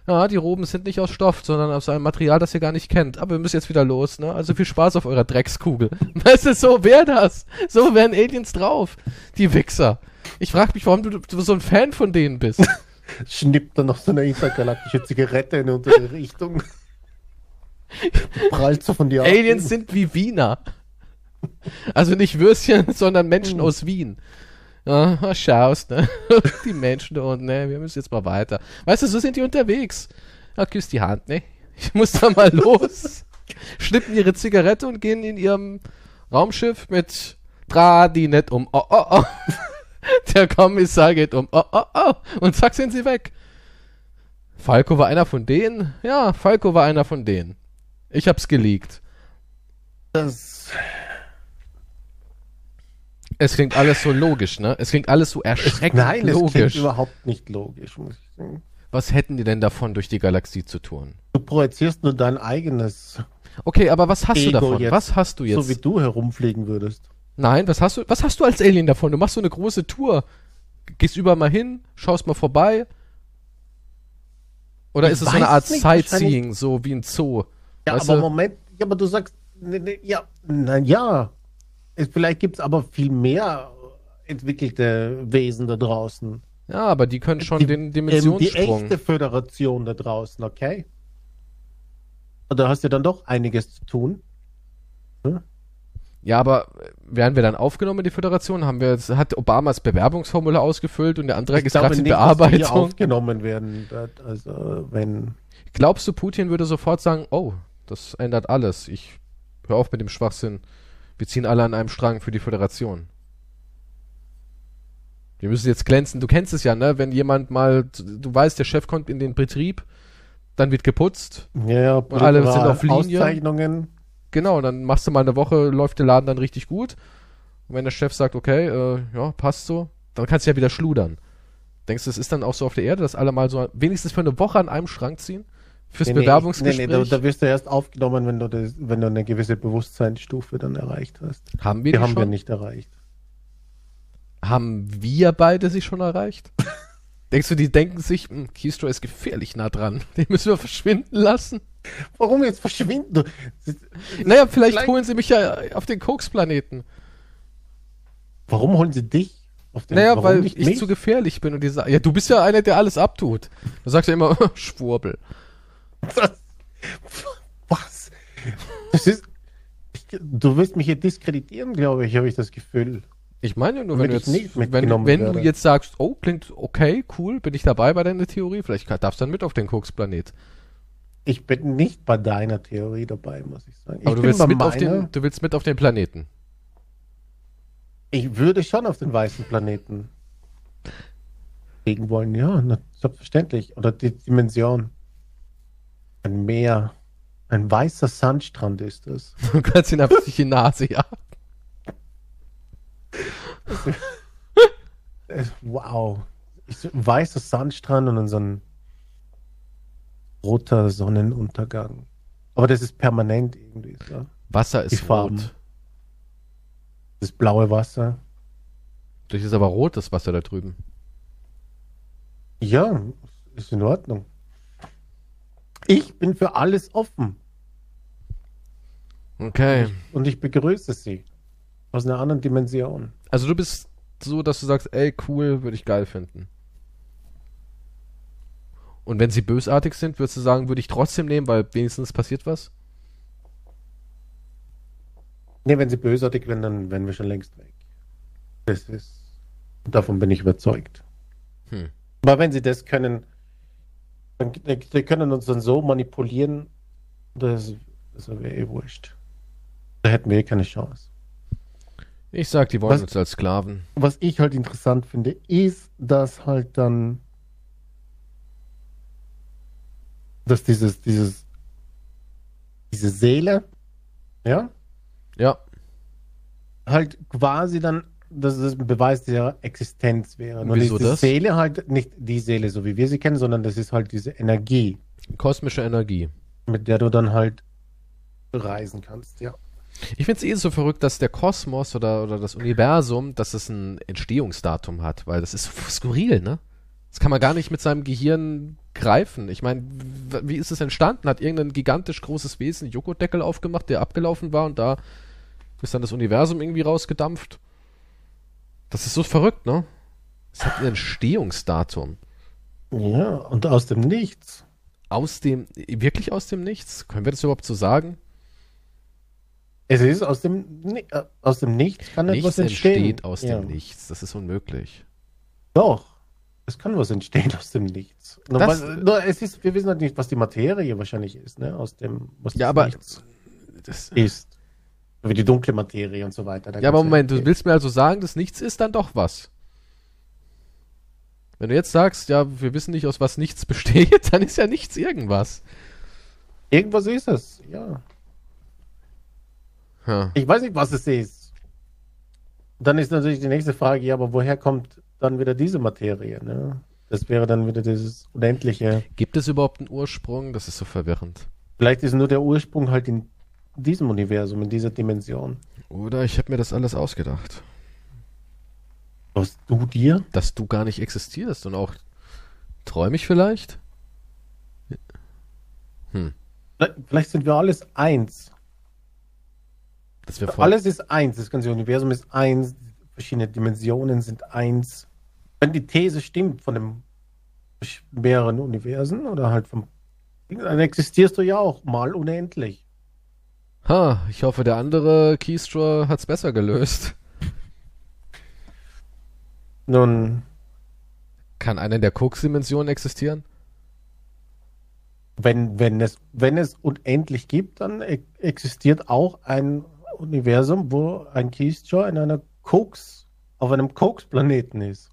ja, die Roben sind nicht aus Stoff, sondern aus einem Material, das ihr gar nicht kennt. Aber wir müssen jetzt wieder los, ne? Also viel Spaß auf eurer Dreckskugel. Weißt du, so wäre das. So wären Aliens drauf. Die Wichser. Ich frag mich, warum du, du so ein Fan von denen bist. Schnippt dann noch so eine intergalaktische Zigarette in unsere Richtung. Prallt so von dir Aliens sind wie Wiener. Also nicht Würstchen, sondern Menschen hm. aus Wien. Ja, schaust, ne? die Menschen da unten, ne? Wir müssen jetzt mal weiter. Weißt du, so sind die unterwegs. Ja, küsst die Hand, ne? Ich muss da mal los. Schnippen ihre Zigarette und gehen in ihrem Raumschiff mit nicht um. Oh, oh, oh. Der Kommissar geht um. Oh, oh, oh. Und zack sind sie weg. Falco war einer von denen? Ja, Falco war einer von denen. Ich hab's geleakt. Das es klingt alles so logisch, ne? Es klingt alles so erschreckend Nein, logisch. Nein, es klingt überhaupt nicht logisch, muss ich sagen. Was hätten die denn davon, durch die Galaxie zu touren? Du projizierst nur dein eigenes, Okay, aber was hast du Ego davon? jetzt. Was hast du jetzt? so wie du herumfliegen würdest. Nein, was hast du, was hast du als Alien davon? Du machst so eine große Tour. Gehst überall mal hin, schaust mal vorbei. Oder Ich ist es so eine Art nicht, Sightseeing, so wie ein Zoo? Ja, Weißt aber du? Moment, ja, aber du sagst, ne, ne, ja, na ja. Vielleicht gibt es aber viel mehr entwickelte Wesen da draußen. Ja, aber die können schon die, den Ähm, die Dimensionssprung. echte Föderation da draußen, okay? Und Da hast du dann doch einiges zu tun. Ja, aber werden wir dann aufgenommen in die Föderation? Haben wir jetzt, hat Obama das Bewerbungsformular ausgefüllt und der Antrag ist gerade in dass wir Bearbeitung? aufgenommen werden. Das- Also, wenn. Glaubst du, Putin würde sofort sagen, oh, das ändert alles. Ich hör auf mit dem Schwachsinn. Wir ziehen alle an einem Strang für die Föderation. Wir müssen jetzt glänzen. Du kennst es ja, ne? Wenn jemand mal, du weißt, der Chef kommt in den Betrieb, dann wird geputzt. Ja, ja, Und alle sind auf Linie. Auszeichnungen. Genau, dann machst du mal eine Woche, läuft der Laden dann richtig gut. Und wenn der Chef sagt, okay, äh, ja, passt so, dann kannst du ja wieder schludern. Denkst du, es ist dann auch so auf der Erde, dass alle mal so wenigstens für eine Woche an einem Schrank ziehen? Fürs Nee, Bewerbungsgespräch? Nee, nee, da, da wirst du erst aufgenommen, wenn du, das, wenn du eine gewisse Bewusstseinsstufe dann erreicht hast. haben wir Die die haben schon? wir nicht erreicht. Haben wir beide sie schon erreicht? Denkst du, die denken sich, hm, Keystro ist gefährlich nah dran. Den müssen wir verschwinden lassen? Warum jetzt verschwinden? Naja, vielleicht, Vielleicht- holen sie mich ja auf den Koks-Planeten. warum holen sie dich? Auf den, Naja, weil ich mich? zu gefährlich bin und die sagen, ja, du bist ja einer, der alles abtut. Du sagst ja immer, Schwurbel. Was? Das ist. Ich, du willst mich hier diskreditieren, glaube ich, habe ich das Gefühl. Ich meine nur, wenn du ich jetzt, nicht wenn, wenn du jetzt sagst, oh, klingt okay, cool, bin ich dabei bei deiner Theorie, vielleicht darfst du dann mit auf den Koks-Planet. Ich bin nicht bei deiner Theorie dabei, muss ich sagen. Ich Aber du bin willst, mit auf den, du willst mit auf den Planeten. Ich würde schon auf den weißen Planeten fliegen wollen, ja, selbstverständlich. Oder die Dimension. Ein Meer. Ein weißer Sandstrand ist es. Du kannst ihn einfach durch die Nase jagen. Wow. Ich, ein weißer Sandstrand und dann so ein roter Sonnenuntergang. Aber das ist permanent irgendwie. So. Wasser Die ist Farben. rot. Das blaue Wasser. Das ist aber rot, das Wasser da drüben. Ja, ist in Ordnung. Ich bin für alles offen Okay. und ich begrüße sie. Aus einer anderen Dimension. Also du bist so, dass du sagst, ey, cool, würde ich geil finden. Und wenn sie bösartig sind, würdest du sagen, würde ich trotzdem nehmen, weil wenigstens passiert was? Nee, wenn sie bösartig wären, dann wären wir schon längst weg. Das ist. Davon bin ich überzeugt. Hm. Aber wenn sie das können, die, die können uns dann so manipulieren, das, das wäre eh wurscht. Da hätten wir eh keine Chance. Ich sag, die wollen Was- uns als Sklaven. Was ich halt interessant finde, ist, dass halt dann, dass dieses, dieses, diese Seele, ja, Ja. halt quasi dann, dass es ein Beweis der Existenz wäre. Und Wieso diese das? Seele halt nicht die Seele, so wie wir sie kennen, sondern das ist halt diese Energie, Kosmische Energie. mit der du dann halt reisen kannst, ja. Ich finde es eh so verrückt, dass der Kosmos oder, oder das Universum, dass es ein Entstehungsdatum hat, weil das ist skurril, ne? Das kann man gar nicht mit seinem Gehirn greifen. Ich meine, wie ist es entstanden? Hat irgendein gigantisch großes Wesen einen Joghurtdeckel aufgemacht, der abgelaufen war und da ist dann das Universum irgendwie rausgedampft? Das ist so verrückt, ne? Es hat ein Entstehungsdatum. Ja, und aus dem Nichts. Aus dem, wirklich aus dem Nichts? Können wir das überhaupt so sagen? Es ist aus dem, äh, aus dem Nichts kann Nichts etwas entstehen. entsteht aus ja. dem Nichts. Das ist unmöglich. Doch. Es kann was entstehen aus dem Nichts. Nur, Das- weil, nur es ist, wir wissen halt nicht, was die Materie wahrscheinlich ist, ne? Aus dem, was Ja, aber Nichts das, ist. Wie die dunkle Materie und so weiter. Da Ja, aber Moment, du die- willst mir also sagen, dass nichts ist dann doch was. Wenn du jetzt sagst, ja, wir wissen nicht, aus was nichts besteht, dann ist ja nichts irgendwas. Irgendwas ist es, ja. Ja. Ich weiß nicht, was es ist. Dann ist natürlich die nächste Frage, ja, aber woher kommt dann wieder diese Materie, ne? Das wäre dann wieder dieses unendliche. Gibt es überhaupt einen Ursprung? Das ist so verwirrend. Vielleicht ist nur der Ursprung halt in diesem Universum, in dieser Dimension. Oder ich habe mir das alles ausgedacht. Was du dir? Dass du gar nicht existierst und auch träume ich vielleicht? Hm. Vielleicht sind wir alles eins. Das voll. Alles ist eins. Das ganze Universum ist eins. Verschiedene Dimensionen sind eins. Wenn die These stimmt von dem mehreren Universen oder halt vom dann existierst du ja auch mal unendlich. Ha, ich hoffe, der andere Keystra hat's besser gelöst. Nun. Kann einer der Koks-Dimensionen existieren? Wenn, wenn, es, wenn es unendlich gibt, dann e existiert auch ein Universum, wo ein Keystra in einer Koks, auf einem Koks-Planeten ist.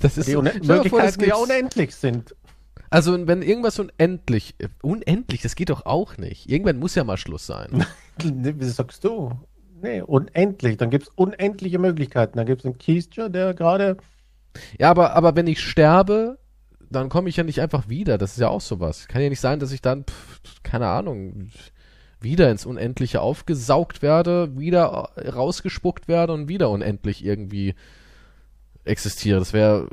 Das ist die so, Möglichkeiten, die ja unendlich sind. Also, wenn irgendwas unendlich, unendlich, das geht doch auch nicht. Irgendwann muss ja mal Schluss sein. Wie sagst du? Nee, unendlich. Dann gibt es unendliche Möglichkeiten. Dann gibt es einen Keystra, der gerade. Ja, aber, aber wenn ich sterbe, dann komme ich ja nicht einfach wieder. Das ist ja auch sowas. Kann ja nicht sein, dass ich dann, pff, keine Ahnung, wieder ins Unendliche aufgesaugt werde, wieder rausgespuckt werde und wieder unendlich irgendwie existiere. Das wäre.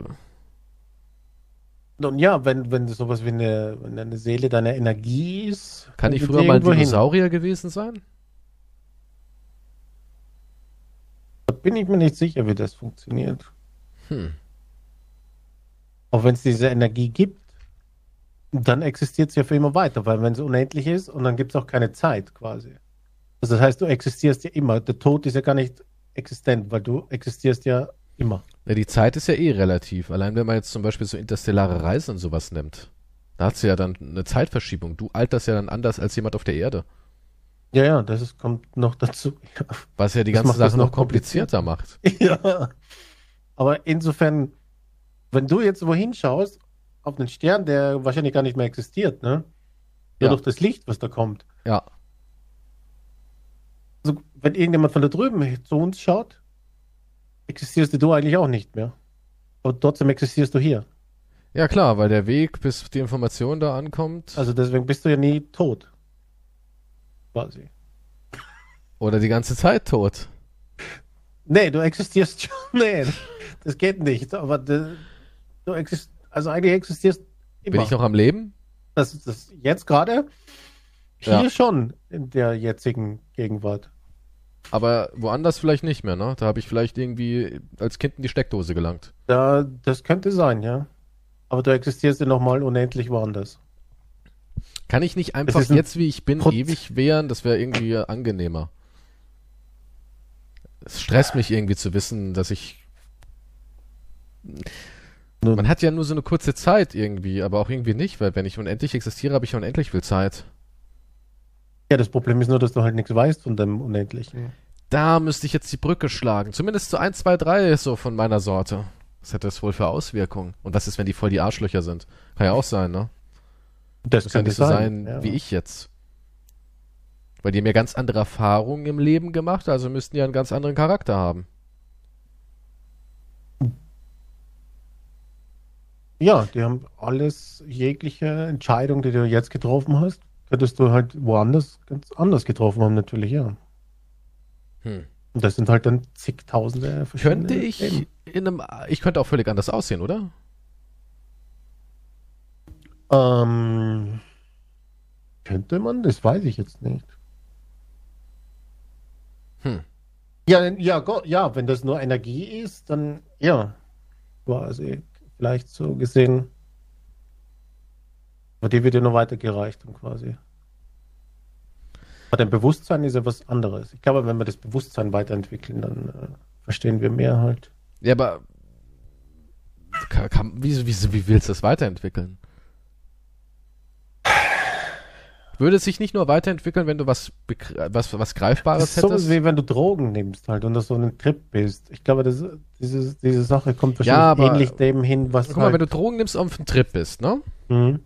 Nun ja, wenn, wenn sowas wie eine, wenn eine Seele deine Energie ist. Kann ich früher mal ein Dinosaurier hin. gewesen sein? Da bin ich mir nicht sicher, wie das funktioniert. Hm. Auch wenn es diese Energie gibt, dann existiert es ja für immer weiter, weil wenn es unendlich ist und dann gibt es auch keine Zeit quasi. Also das heißt, du existierst ja immer. Der Tod ist ja gar nicht existent, weil du existierst ja immer. Ja, die Zeit ist ja eh relativ. Allein wenn man jetzt zum Beispiel so interstellare Reisen und sowas nimmt, da hat sie ja dann eine Zeitverschiebung. Du alterst ja dann anders als jemand auf der Erde. Ja, ja, das ist, kommt noch dazu. Was ja die das ganze Sache noch komplizierter macht. Ja. Aber insofern, wenn du jetzt wohin schaust, auf einen Stern, der wahrscheinlich gar nicht mehr existiert, ne? Ja. durch das Licht, was da kommt. Ja. Also, wenn irgendjemand von da drüben zu uns schaut, existierst du eigentlich auch nicht mehr. Aber trotzdem existierst du hier. Ja, klar, weil der Weg, bis die Information da ankommt. Also deswegen bist du ja nie tot. Quasi. Oder die ganze Zeit tot. Nee, du existierst schon. Nee, das geht nicht. Aber du, existierst, also eigentlich existierst immer. Bin ich noch am Leben? Das ist das jetzt gerade. Hier ja. schon in der jetzigen Gegenwart. Aber woanders vielleicht nicht mehr, ne? Da habe ich vielleicht irgendwie als Kind in die Steckdose gelangt. Da, das könnte sein, ja. Aber du existierst ja nochmal unendlich woanders. Kann ich nicht einfach ein jetzt, wie ich bin, Putz. ewig wehren? Das wäre irgendwie angenehmer. Es stresst mich irgendwie zu wissen, dass ich. Man hat ja nur so eine kurze Zeit irgendwie, aber auch irgendwie nicht, weil wenn ich unendlich existiere, habe ich unendlich viel Zeit. Ja, das Problem ist nur, dass du halt nichts weißt von dem Unendlichen. Da müsste ich jetzt die Brücke schlagen. Zumindest zu 1, 2, 3 so von meiner Sorte. Was hätte das wohl für Auswirkungen? Und was ist, wenn die voll die Arschlöcher sind? Kann ja auch sein, ne? Das, das kann nicht so sein, ja. wie ich jetzt. Weil die haben ja ganz andere Erfahrungen im Leben gemacht, also müssten die einen ganz anderen Charakter haben. Ja, die haben alles, jegliche Entscheidung, die du jetzt getroffen hast, hättest du halt woanders ganz anders getroffen haben, natürlich, ja. Hm. Und das sind halt dann zigtausende verschiedene. Könnte ich Leben. in einem, ich könnte auch völlig anders aussehen, oder? Ähm, könnte man, das weiß ich jetzt nicht. Hm. Ja, ja, ja, wenn das nur Energie ist, dann ja, quasi vielleicht so gesehen aber die wird ja noch weitergereicht und quasi. Aber dein Bewusstsein ist ja was anderes. Ich glaube, wenn wir das Bewusstsein weiterentwickeln, dann äh, verstehen wir mehr halt. Ja, aber kann, kann, wie, wie, wie willst du das weiterentwickeln? Würde es sich nicht nur weiterentwickeln, wenn du was, was, was Greifbares das ist hättest? So wie wenn du Drogen nimmst halt und das so ein Trip bist. Ich glaube, das, diese, diese Sache kommt wahrscheinlich ja, aber, ähnlich dem hin, was. Guck halt mal, wenn du Drogen nimmst und auf einen Trip bist, ne? Mhm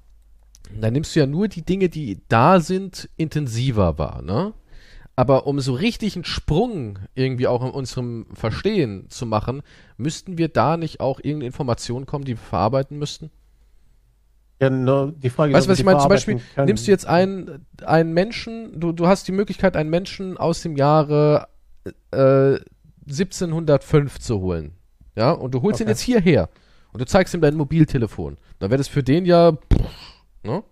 dann nimmst du ja nur die Dinge, die da sind, intensiver wahr, ne? Aber um so richtig einen Sprung irgendwie auch in unserem Verstehen zu machen, müssten wir da nicht auch irgendeine Informationen kommen, die wir verarbeiten müssten? Ja, nur die Frage Weißt du, was ich meine? Zum Beispiel können. nimmst du jetzt einen, einen Menschen, du, du hast die Möglichkeit, einen Menschen aus dem Jahre äh, 1705 zu holen. Ja, und du holst ihn Okay. jetzt hierher und du zeigst ihm dein Mobiltelefon. Dann wäre das für den ja, pff, ne?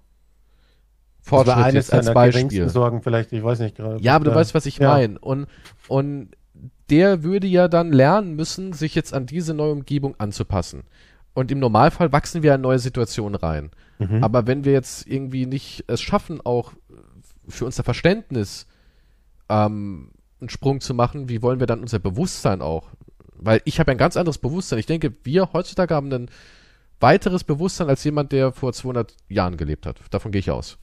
Das war Fortschritt eines jetzt als Beispiel. Sorgen vielleicht, ich weiß nicht gerade. Ja, aber du Ja. weißt, was ich Ja. meine. Und, und der würde ja dann lernen müssen, sich jetzt an diese neue Umgebung anzupassen. Und im Normalfall wachsen wir in neue Situationen rein. Mhm. Aber wenn wir jetzt irgendwie nicht es schaffen, auch für unser Verständnis ähm, einen Sprung zu machen, wie wollen wir dann unser Bewusstsein auch? Weil ich habe ein ganz anderes Bewusstsein. Ich denke, wir heutzutage haben ein weiteres Bewusstsein als jemand, der vor 200 Jahren gelebt hat. Davon gehe ich aus.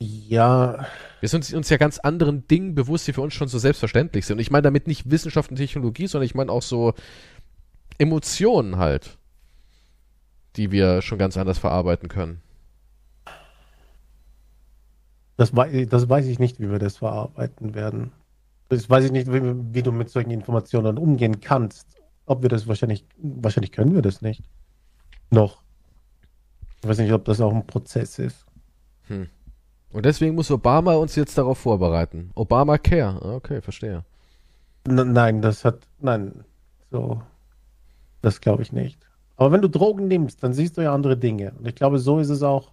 Ja, Wir sind uns ja ganz anderen Dingen bewusst, die für uns schon so selbstverständlich sind. Und ich meine damit nicht Wissenschaft und Technologie, sondern ich meine auch so Emotionen halt, die wir schon ganz anders verarbeiten können. das, wei das weiß ich nicht, wie wir das verarbeiten werden. Das weiß ich nicht, wie, wie du mit solchen Informationen umgehen kannst. Ob wir das wahrscheinlich, wahrscheinlich können wir das nicht. Noch. Ich weiß nicht, ob das auch ein Prozess ist. Und deswegen muss Obama uns jetzt darauf vorbereiten. Obamacare. Ah, Okay, verstehe. N nein, das hat, nein, so, das glaube ich nicht. Aber wenn du Drogen nimmst, dann siehst du ja andere Dinge. Und ich glaube, so ist es auch.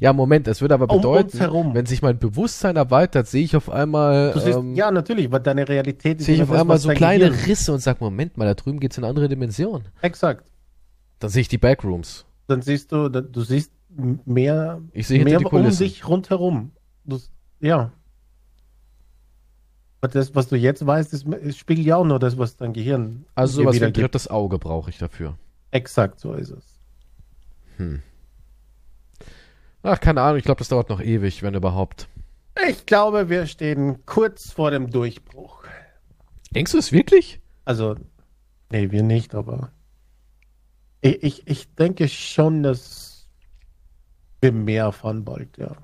Ja, Moment, es würde aber Um bedeuten, herum. wenn sich mein Bewusstsein erweitert, sehe ich auf einmal, Du siehst, ähm, ja, natürlich, weil deine Realität ist sehe ich auf das, einmal so kleine Gehirn- Risse und sag, Moment mal, da drüben geht's in eine andere Dimension. Exakt. Dann sehe ich die Backrooms. Dann siehst du, du siehst mehr, Ich sehe mehr die um dich rundherum. Du, ja. Aber das, was du jetzt weißt, ist, es spiegelt ja auch nur das, was dein Gehirn Also sowas wie ein drittes Auge brauche ich dafür. Exakt, so ist es. Ach, keine Ahnung, ich glaube, das dauert noch ewig, wenn überhaupt. Ich glaube, wir stehen kurz vor dem Durchbruch. Denkst du es wirklich? Also, nee, wir nicht, aber ich, ich, ich denke schon, dass wir mehr erfahren bald, ja.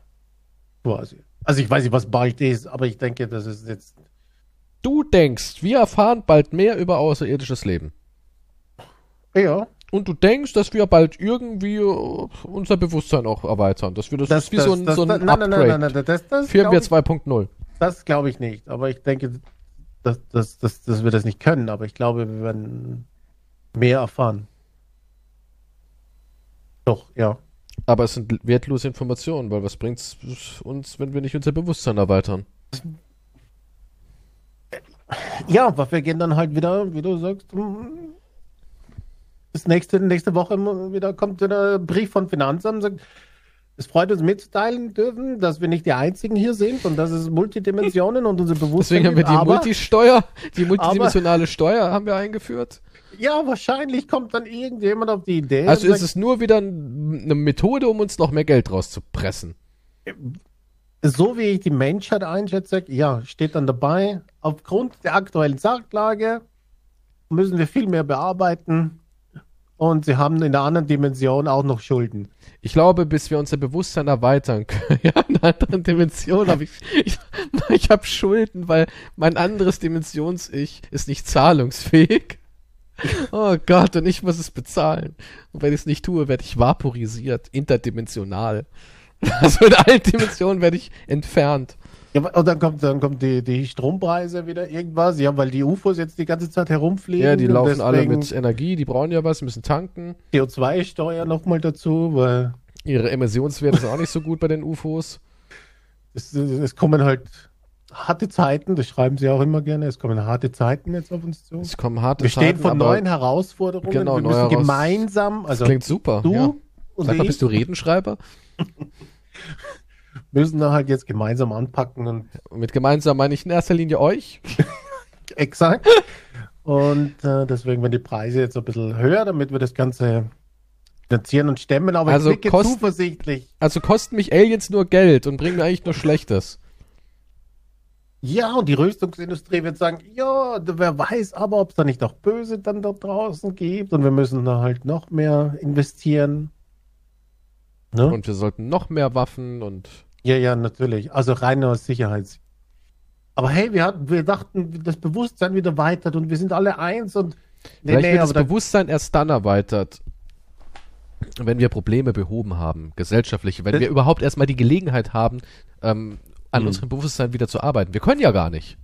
Quasi. Also ich weiß nicht, was bald ist, aber ich denke, das ist jetzt. Du denkst, wir erfahren bald mehr über außerirdisches Leben. Ja, Und du denkst, dass wir bald irgendwie äh, unser Bewusstsein auch erweitern. Dass wir das, das, ist wie das, so ein, das, so ein nein, nein, Upgrade. nein, nein, nein, das, das Firmware glaube ich, 2.0. das glaube ich nicht. Aber ich denke, dass, dass, dass, dass wir das nicht können. Aber ich glaube, wir werden mehr erfahren. Doch, ja. Aber es sind wertlose Informationen, weil was bringt's uns, wenn wir nicht unser Bewusstsein erweitern? Ja, aber wir gehen dann halt wieder, wie du sagst, das nächste, nächste Woche wieder kommt der Brief von Finanzamt und sagt, es freut uns mitzuteilen dürfen, dass wir nicht die einzigen hier sind und dass es Multidimensionen und unser Bewusstsein Deswegen haben wir die aber, Multisteuer, die multidimensionale Steuer haben wir eingeführt. Ja, wahrscheinlich kommt dann irgendjemand auf die Idee Also ist es nur wieder ein- eine Methode, um uns noch mehr Geld rauszupressen. so wie ich die Menschheit einschätze, ja, steht dann dabei, aufgrund der aktuellen Sachlage müssen wir viel mehr bearbeiten und sie haben in der anderen Dimension auch noch Schulden. Ich glaube, bis wir unser Bewusstsein erweitern können. Ja, in einer anderen Dimension habe ich, ich, ich habe Schulden, weil mein anderes Dimensions-Ich ist nicht zahlungsfähig. Oh Gott, und ich muss es bezahlen. Und wenn ich es nicht tue, werde ich vaporisiert, interdimensional. Also in allen Dimensionen werde ich entfernt. Ja, und dann kommt, dann kommt die, die Strompreise wieder irgendwas, ja, weil die UFOs jetzt die ganze Zeit herumfliegen. Ja, die laufen alle mit Energie, die brauchen ja was, müssen tanken. CO2-Steuer nochmal dazu, weil Ihre Emissionswerte sind auch nicht so gut bei den UFOs. es, es kommen halt harte Zeiten, das schreiben sie auch immer gerne, es kommen harte Zeiten jetzt auf uns zu. Es kommen harte Wir stehen Zeiten, vor neuen Herausforderungen. Genau, wir müssen Heraus- gemeinsam, das also klingt super. du ja. und Sag mal, bist du Redenschreiber? müssen da halt jetzt gemeinsam anpacken und mit gemeinsam meine ich in erster Linie euch. exakt. und äh, deswegen werden die Preise jetzt ein bisschen höher, damit wir das Ganze finanzieren und stemmen. Aber Also ich blicke kosten- zuversichtlich. Also kosten mich Aliens nur Geld und bringen mir eigentlich nur Schlechtes. Ja, und die Rüstungsindustrie wird sagen, ja, wer weiß aber, ob es da nicht auch Böse dann da draußen gibt und wir müssen da halt noch mehr investieren. Ne? Und wir sollten noch mehr Waffen und Ja, ja, natürlich. Also rein aus Sicherheits. Aber hey, wir hatten, wir dachten, das Bewusstsein wieder weitert und wir sind alle eins und nee, Vielleicht nee, wird das Bewusstsein erst dann erweitert, wenn wir Probleme behoben haben, gesellschaftliche, wenn wir überhaupt erstmal die Gelegenheit haben, ähm, an mhm. unserem Bewusstsein wieder zu arbeiten. Wir können ja gar nicht.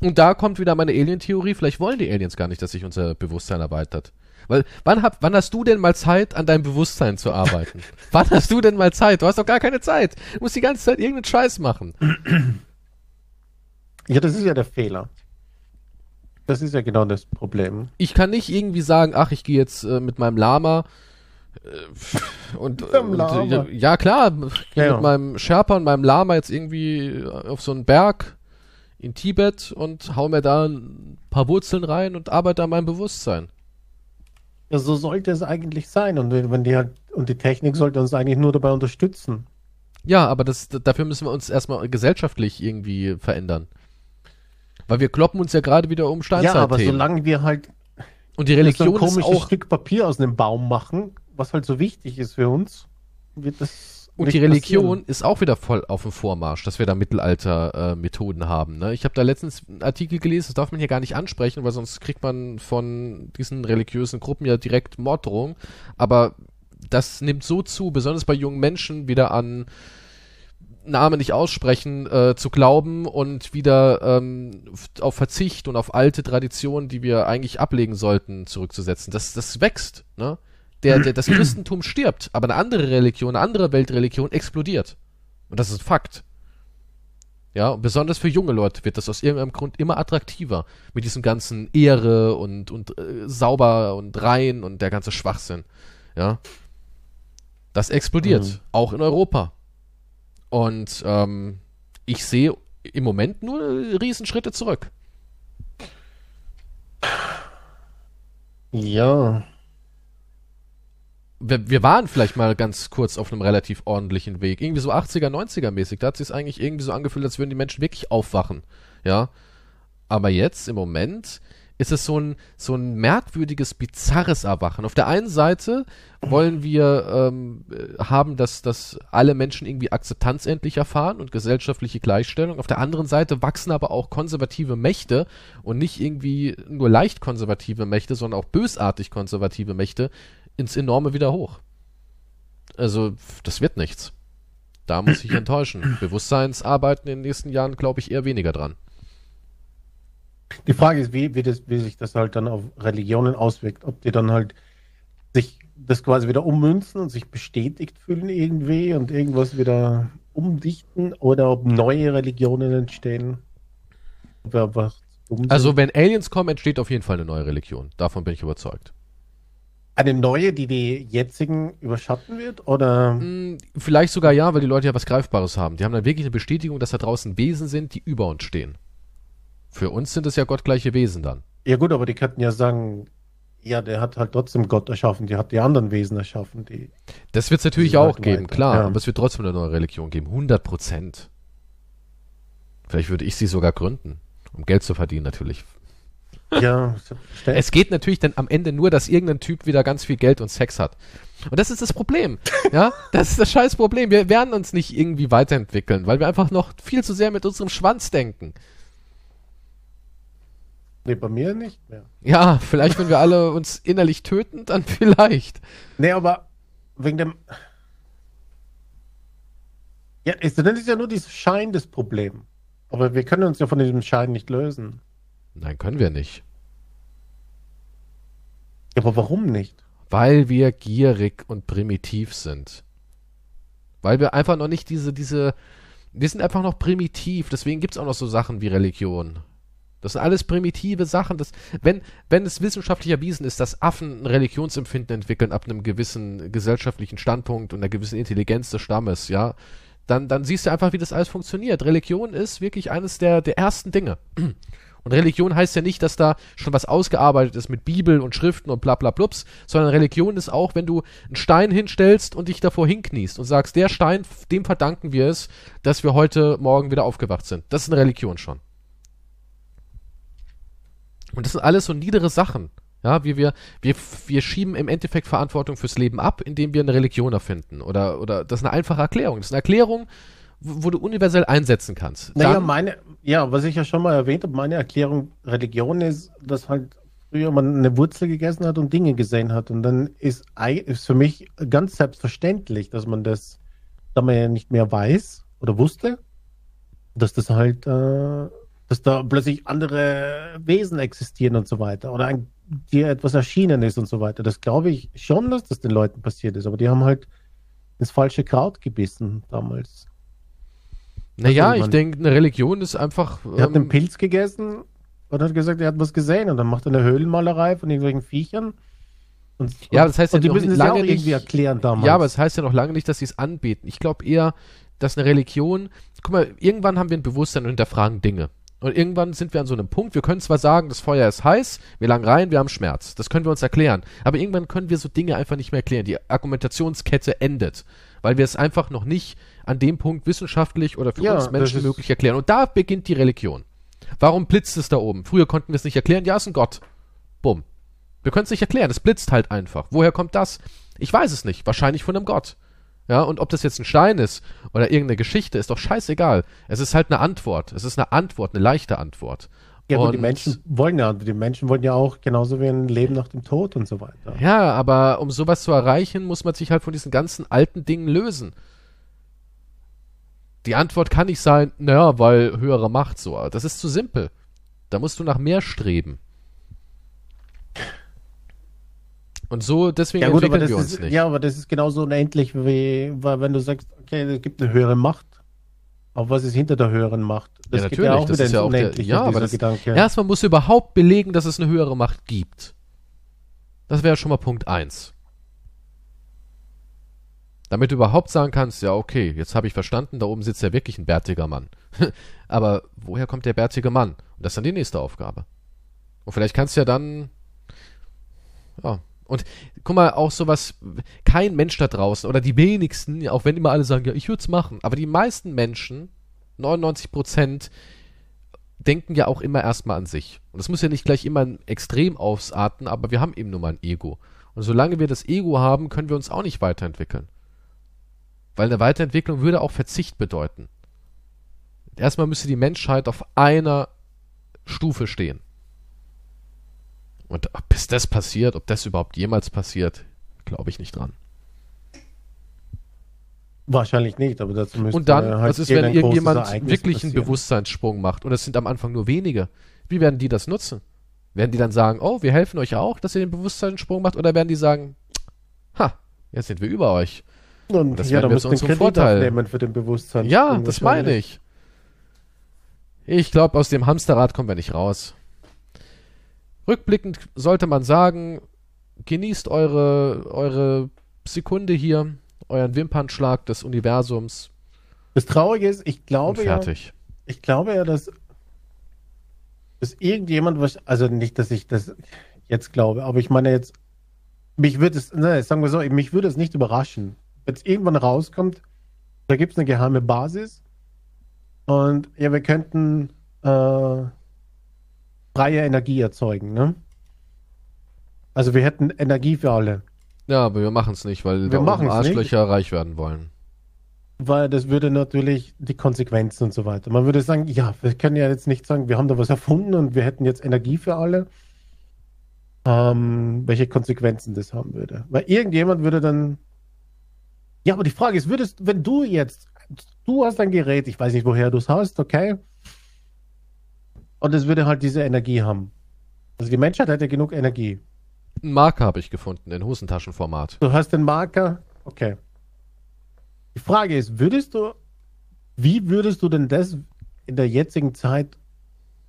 Und da kommt wieder meine Alien-Theorie. Vielleicht wollen die Aliens gar nicht, dass sich unser Bewusstsein erweitert. Weil, wann, hab, wann hast du denn mal Zeit, an deinem Bewusstsein zu arbeiten? wann hast du denn mal Zeit? Du hast doch gar keine Zeit. Du musst die ganze Zeit irgendeinen Scheiß machen. Ja, das ist ja der Fehler. Das ist ja genau das Problem. Ich kann nicht irgendwie sagen, ach, ich gehe jetzt äh, mit meinem Lama äh, und, äh, und ja, ja, klar, ich ja, mit ja. meinem Sherpa und meinem Lama jetzt irgendwie auf so einen Berg in Tibet und hau mir da ein paar Wurzeln rein und arbeite an meinem Bewusstsein. Ja, so sollte es eigentlich sein. Und wenn die halt, und die Technik sollte uns eigentlich nur dabei unterstützen. Ja, aber das, dafür müssen wir uns erstmal gesellschaftlich irgendwie verändern. Weil wir kloppen uns ja gerade wieder um Steinzeit. Ja, aber solange wir halt und die Religion so ein komisches ist auch Stück Papier aus einem Baum machen, was halt so wichtig ist für uns, wird das und die Religion passieren. ist auch wieder voll auf dem Vormarsch, dass wir da Mittelalter-Methoden äh, haben. Ne? Ich habe da letztens einen Artikel gelesen, das darf man hier gar nicht ansprechen, weil sonst kriegt man von diesen religiösen Gruppen ja direkt Morddrohungen. Aber das nimmt so zu, besonders bei jungen Menschen, wieder an Namen nicht aussprechen, äh, zu glauben und wieder ähm, auf Verzicht und auf alte Traditionen, die wir eigentlich ablegen sollten, zurückzusetzen. Das, das wächst. Ne? Der, der, das Christentum stirbt, aber eine andere Religion, eine andere Weltreligion explodiert. Und das ist ein Fakt. Ja, und besonders für junge Leute wird das aus irgendeinem Grund immer attraktiver. Mit diesem ganzen Ehre und, und äh, sauber und rein und der ganze Schwachsinn. Ja. Das explodiert. Mhm. Auch in Europa. Und ähm, ich sehe im Moment nur Riesenschritte zurück. Ja wir, wir waren vielleicht mal ganz kurz auf einem relativ ordentlichen Weg. Irgendwie so 80er, 90er mäßig. Da hat sich eigentlich irgendwie so angefühlt, als würden die Menschen wirklich aufwachen. Ja. Aber jetzt, im Moment, ist es so ein, so ein merkwürdiges, bizarres Erwachen. Auf der einen Seite wollen wir ähm, haben, dass, dass alle Menschen irgendwie Akzeptanz endlich erfahren und gesellschaftliche Gleichstellung. Auf der anderen Seite wachsen aber auch konservative Mächte und nicht irgendwie nur leicht konservative Mächte, sondern auch bösartig konservative Mächte, ins Enorme wieder hoch. Also, das wird nichts. Da muss ich enttäuschen. Bewusstseinsarbeiten in den nächsten Jahren glaube ich eher weniger dran. Die Frage ist, wie, wie, das, wie sich das halt dann auf Religionen auswirkt. Ob die dann halt sich das quasi wieder ummünzen und sich bestätigt fühlen irgendwie und irgendwas wieder umdichten oder ob neue Religionen entstehen. Also wenn Aliens kommen, entsteht auf jeden Fall eine neue Religion. Davon bin ich überzeugt. Eine neue, die die jetzigen überschatten wird? Oder? Mm, vielleicht sogar ja, weil die Leute ja was Greifbares haben. Die haben dann wirklich eine Bestätigung, dass da draußen Wesen sind, die über uns stehen. Für uns sind es ja gottgleiche Wesen dann. Ja gut, aber die könnten ja sagen, ja, der hat halt trotzdem Gott erschaffen, die hat die anderen Wesen erschaffen, die. Das wird es natürlich auch geben, weiter. klar, ja. aber es wird trotzdem eine neue Religion geben, 100 Prozent. Vielleicht würde ich sie sogar gründen, um Geld zu verdienen natürlich. Ja, es geht natürlich dann am Ende nur, dass irgendein Typ wieder ganz viel Geld und Sex hat. Und das ist das Problem. Ja, das ist das scheiß Problem. Wir werden uns nicht irgendwie weiterentwickeln, weil wir einfach noch viel zu sehr mit unserem Schwanz denken. Nee, bei mir nicht mehr. Ja, vielleicht, wenn wir alle uns innerlich töten, dann vielleicht. Nee, aber wegen dem. Ja, ist, dann ist ja nur dieses Schein das Problem. Aber wir können uns ja von diesem Schein nicht lösen. Nein, können wir nicht. Aber warum nicht? Weil wir gierig und primitiv sind. Weil wir einfach noch nicht diese, diese, wir sind einfach noch primitiv, deswegen gibt es auch noch so Sachen wie Religion. Das sind alles primitive Sachen. Das, wenn, wenn es wissenschaftlich erwiesen ist, dass Affen ein Religionsempfinden entwickeln ab einem gewissen gesellschaftlichen Standpunkt und einer gewissen Intelligenz des Stammes, ja, dann, dann siehst du einfach, wie das alles funktioniert. Religion ist wirklich eines der, der ersten Dinge. Und Religion heißt ja nicht, dass da schon was ausgearbeitet ist mit Bibel und Schriften und bla bla blups, sondern Religion ist auch, wenn du einen Stein hinstellst und dich davor hinkniest und sagst, der Stein, dem verdanken wir es, dass wir heute Morgen wieder aufgewacht sind. Das ist eine Religion schon. Und das sind alles so niedere Sachen. Ja, wie wir, wir, wir schieben im Endeffekt Verantwortung fürs Leben ab, indem wir eine Religion erfinden. Oder, oder das ist eine einfache Erklärung. Das ist eine Erklärung, wo, du universell einsetzen kannst. Naja, Dann- meine, ja, was ich ja schon mal erwähnt habe, meine Erklärung Religion ist, dass halt früher man eine Wurzel gegessen hat und Dinge gesehen hat. Und dann ist, ist für mich ganz selbstverständlich, dass man das, da man ja nicht mehr weiß oder wusste, dass das halt, äh, dass da plötzlich andere Wesen existieren und so weiter. Oder ein, dir etwas erschienen ist und so weiter. Das glaube ich schon, dass das den Leuten passiert ist. Aber die haben halt ins falsche Kraut gebissen damals. Naja, Also, ich denke, eine Religion ist einfach. Er hat einen ähm, Pilz gegessen und hat gesagt, er hat was gesehen. Und dann macht er eine Höhlenmalerei von irgendwelchen Viechern. Und, Ja, und, das heißt ja die noch müssen es ja lange nicht- irgendwie erklären damals. Ja, aber es heißt ja noch lange nicht, dass sie es anbeten. Ich glaube eher, dass eine Religion, guck mal, irgendwann haben wir ein Bewusstsein und hinterfragen Dinge. Und irgendwann sind wir an so einem Punkt, wir können zwar sagen, das Feuer ist heiß, wir langen rein, wir haben Schmerz. Das können wir uns erklären. Aber irgendwann können wir so Dinge einfach nicht mehr erklären. Die Argumentationskette endet. Weil wir es einfach noch nicht an dem Punkt wissenschaftlich oder für Ja, uns Menschen möglich erklären. Und da beginnt die Religion. Warum blitzt es da oben? Früher konnten wir es nicht erklären. Ja, ist ein Gott. Bumm. Wir können es nicht erklären. Es blitzt halt einfach. Woher kommt das? Ich weiß es nicht. Wahrscheinlich von einem Gott. Ja, und ob das jetzt ein Stein ist oder irgendeine Geschichte, ist doch scheißegal. Es ist halt eine Antwort. Es ist eine Antwort, eine leichte Antwort. ja, aber die Und- Menschen wollen ja, die Menschen wollen ja auch genauso wie ein Leben nach dem Tod und so weiter. Ja, aber um sowas zu erreichen, muss man sich halt von diesen ganzen alten Dingen lösen. Die Antwort kann nicht sein, naja, weil höhere Macht so. Das ist zu simpel. Da musst du nach mehr streben. Und so, deswegen Ja, gut, aber entwickeln das wir uns ist, nicht. ja, aber das ist genauso unendlich, wie weil wenn du sagst, okay, es gibt eine höhere Macht. Aber was ist hinter der höheren Macht? Das Ja, natürlich, ja auch das ist ja auch der- ja, aber das- Gedanke. Erstmal musst du überhaupt belegen, dass es eine höhere Macht gibt. Das wäre schon mal Punkt eins. Damit du überhaupt sagen kannst, ja, okay, jetzt habe ich verstanden, da oben sitzt ja wirklich ein bärtiger Mann. Aber woher kommt der bärtige Mann? Und das ist dann die nächste Aufgabe. Und vielleicht kannst du ja dann. Ja. Und guck mal, auch sowas, kein Mensch da draußen oder die wenigsten, auch wenn immer alle sagen, ja, ich würde es machen, aber die meisten Menschen, 99 Prozent, denken ja auch immer erstmal an sich. Und das muss ja nicht gleich immer ein extrem ausarten, aber wir haben eben nur mal ein Ego. Und solange wir das Ego haben, können wir uns auch nicht weiterentwickeln. Weil eine Weiterentwicklung würde auch Verzicht bedeuten. Erstmal müsste die Menschheit auf einer Stufe stehen. Und ob bis das passiert, ob das überhaupt jemals passiert, glaube ich nicht dran. Wahrscheinlich nicht, aber dazu müsste Und dann, halt was ist, wenn irgendjemand wirklich einen. Bewusstseinssprung macht und es sind am Anfang nur wenige? Wie werden die das nutzen? Werden die dann sagen, oh, wir helfen euch auch, dass ihr den Bewusstseinssprung macht? Oder werden die sagen, ha, jetzt sind wir über euch? Und das ja, da wir einen unserem Kredit Vorteil. aufnehmen für den Bewusstsein. Ja, das meine ich. Ich glaube, aus dem Hamsterrad kommen wir nicht raus. Rückblickend sollte man sagen, genießt eure, eure Sekunde hier, euren Wimpernschlag des Universums Das Traurige ist, ich glaube ja, fertig. ich glaube ja, dass, dass irgendjemand, was, also nicht, dass ich das jetzt glaube, aber ich meine jetzt, mich würde es, ne, sagen wir so, mich würde es nicht überraschen, es irgendwann rauskommt, da gibt es eine geheime Basis und ja, wir könnten äh, freie Energie erzeugen, ne? Also wir hätten Energie für alle. Ja, aber wir machen es nicht, weil Wir da machen's nicht. Arschlöcher reich werden wollen. Weil das würde natürlich die Konsequenzen und so weiter. Man würde sagen, ja, wir können ja jetzt nicht sagen, wir haben da was erfunden und wir hätten jetzt Energie für alle. Ähm, welche Konsequenzen das haben würde. Weil irgendjemand würde dann. Ja, aber die Frage ist, würdest, wenn du jetzt, du hast ein Gerät, ich weiß nicht, woher du es hast, okay? Und es würde halt diese Energie haben. Also die Menschheit hätte genug Energie. Einen Marker habe ich gefunden in Hosentaschenformat. Du hast den Marker, okay. Die Frage ist, würdest du, wie würdest du denn das in der jetzigen Zeit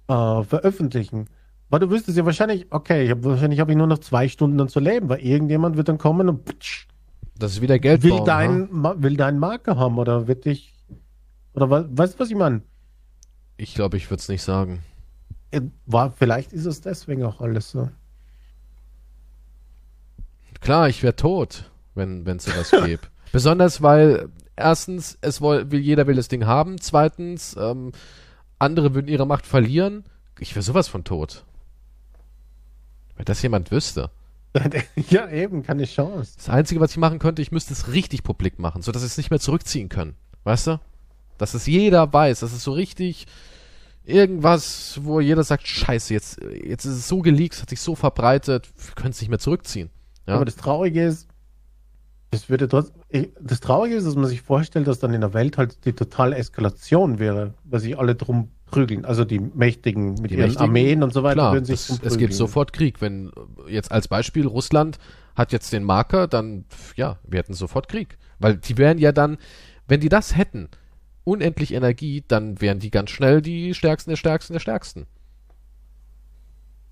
äh, veröffentlichen? Weil du wüsstest ja wahrscheinlich, okay, ich hab, wahrscheinlich habe ich nur noch zwei Stunden dann zu leben, weil irgendjemand wird dann kommen und ptsch, Das ist wieder Geld will, bauen, dein, ha? Will deinen Marker haben oder wird dich, oder was, weißt du, was ich meine? Ich glaube, ich würde es nicht sagen. Äh, War, vielleicht ist es deswegen auch alles so. Klar, ich wäre tot, wenn es sowas gäbe. Besonders, weil erstens, es will, jeder will das Ding haben. Zweitens, ähm, andere würden ihre Macht verlieren. Ich wäre sowas von tot. Weil das jemand wüsste. ja, eben, keine Chance. Das Einzige, was ich machen könnte, ich müsste es richtig publik machen, sodass sie es nicht mehr zurückziehen können. Weißt du? Dass es jeder weiß, dass es so richtig irgendwas, wo jeder sagt, scheiße, jetzt, jetzt ist es so geleakt, hat sich so verbreitet, wir können es nicht mehr zurückziehen. Ja? Aber das Traurige ist, das würde trotzdem, ich- das Traurige ist, dass man sich vorstellt, dass dann in der Welt halt die totale Eskalation wäre, weil sich alle drum prügeln. Also die Mächtigen mit Die ihren Mächtigen, Armeen und so weiter Klar, würden sich das, es gibt sofort Krieg. Wenn jetzt als Beispiel Russland hat jetzt den Marker, dann ja, wir hätten sofort Krieg. Weil die wären ja dann, wenn die das hätten, unendlich Energie, dann wären die ganz schnell die Stärksten der Stärksten der Stärksten.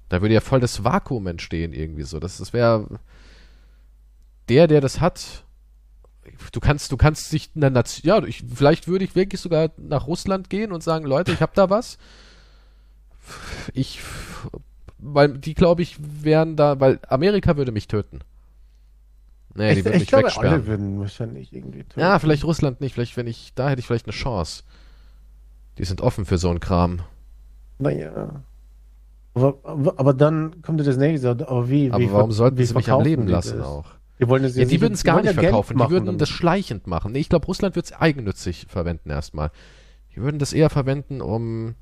Da würde ja voll das Vakuum entstehen irgendwie so. Das, das wäre der, der das hat. Du kannst, du kannst dich einer Nation, ja, ich, vielleicht würde ich wirklich sogar nach Russland gehen und sagen, Leute, ich habe da was. Ich, weil die glaube ich wären da, weil Amerika würde mich töten. Nee, die ich würden ich mich glaube, wegsperren. alle würden wahrscheinlich irgendwie töten. Ja, vielleicht Russland nicht. Vielleicht, wenn ich, da hätte ich vielleicht eine Chance. Die sind offen für so einen Kram. Naja. Aber, aber, dann kommt das nächste. Aber wie? Aber wie warum sollten wie sie mich am Leben die lassen das? auch? Die wollen es Ja, die würden es gar nicht verkaufen. Die machen würden damit. das schleichend machen. Nee, ich glaube, Russland wird es eigennützig verwenden erstmal. Die würden das eher verwenden, um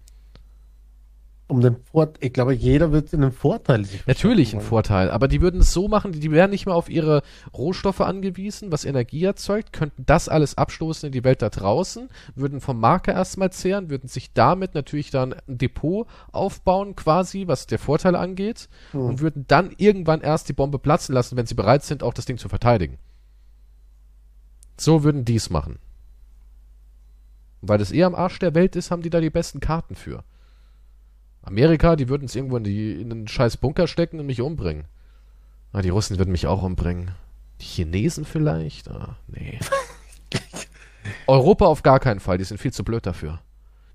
um den Vor ich glaube, jeder wird einen Vorteil natürlich einen Vorteil, aber die würden es so machen, die, wären nicht mehr auf ihre Rohstoffe angewiesen, was Energie erzeugt, könnten das alles abstoßen in die Welt da draußen, würden vom Marker erstmal zehren, würden sich damit natürlich dann ein Depot aufbauen, quasi, was der Vorteil angeht, Hm. und würden dann irgendwann erst die Bombe platzen lassen, wenn sie bereit sind, auch das Ding zu verteidigen. So würden die es machen. Und weil das eher am Arsch der Welt ist, haben die da die besten Karten für. Amerika, die würden es irgendwo in, die, in einen scheiß Bunker stecken und mich umbringen. Ah, die Russen würden mich auch umbringen. Die Chinesen vielleicht? Ah, nee. Europa auf gar keinen Fall, die sind viel zu blöd dafür.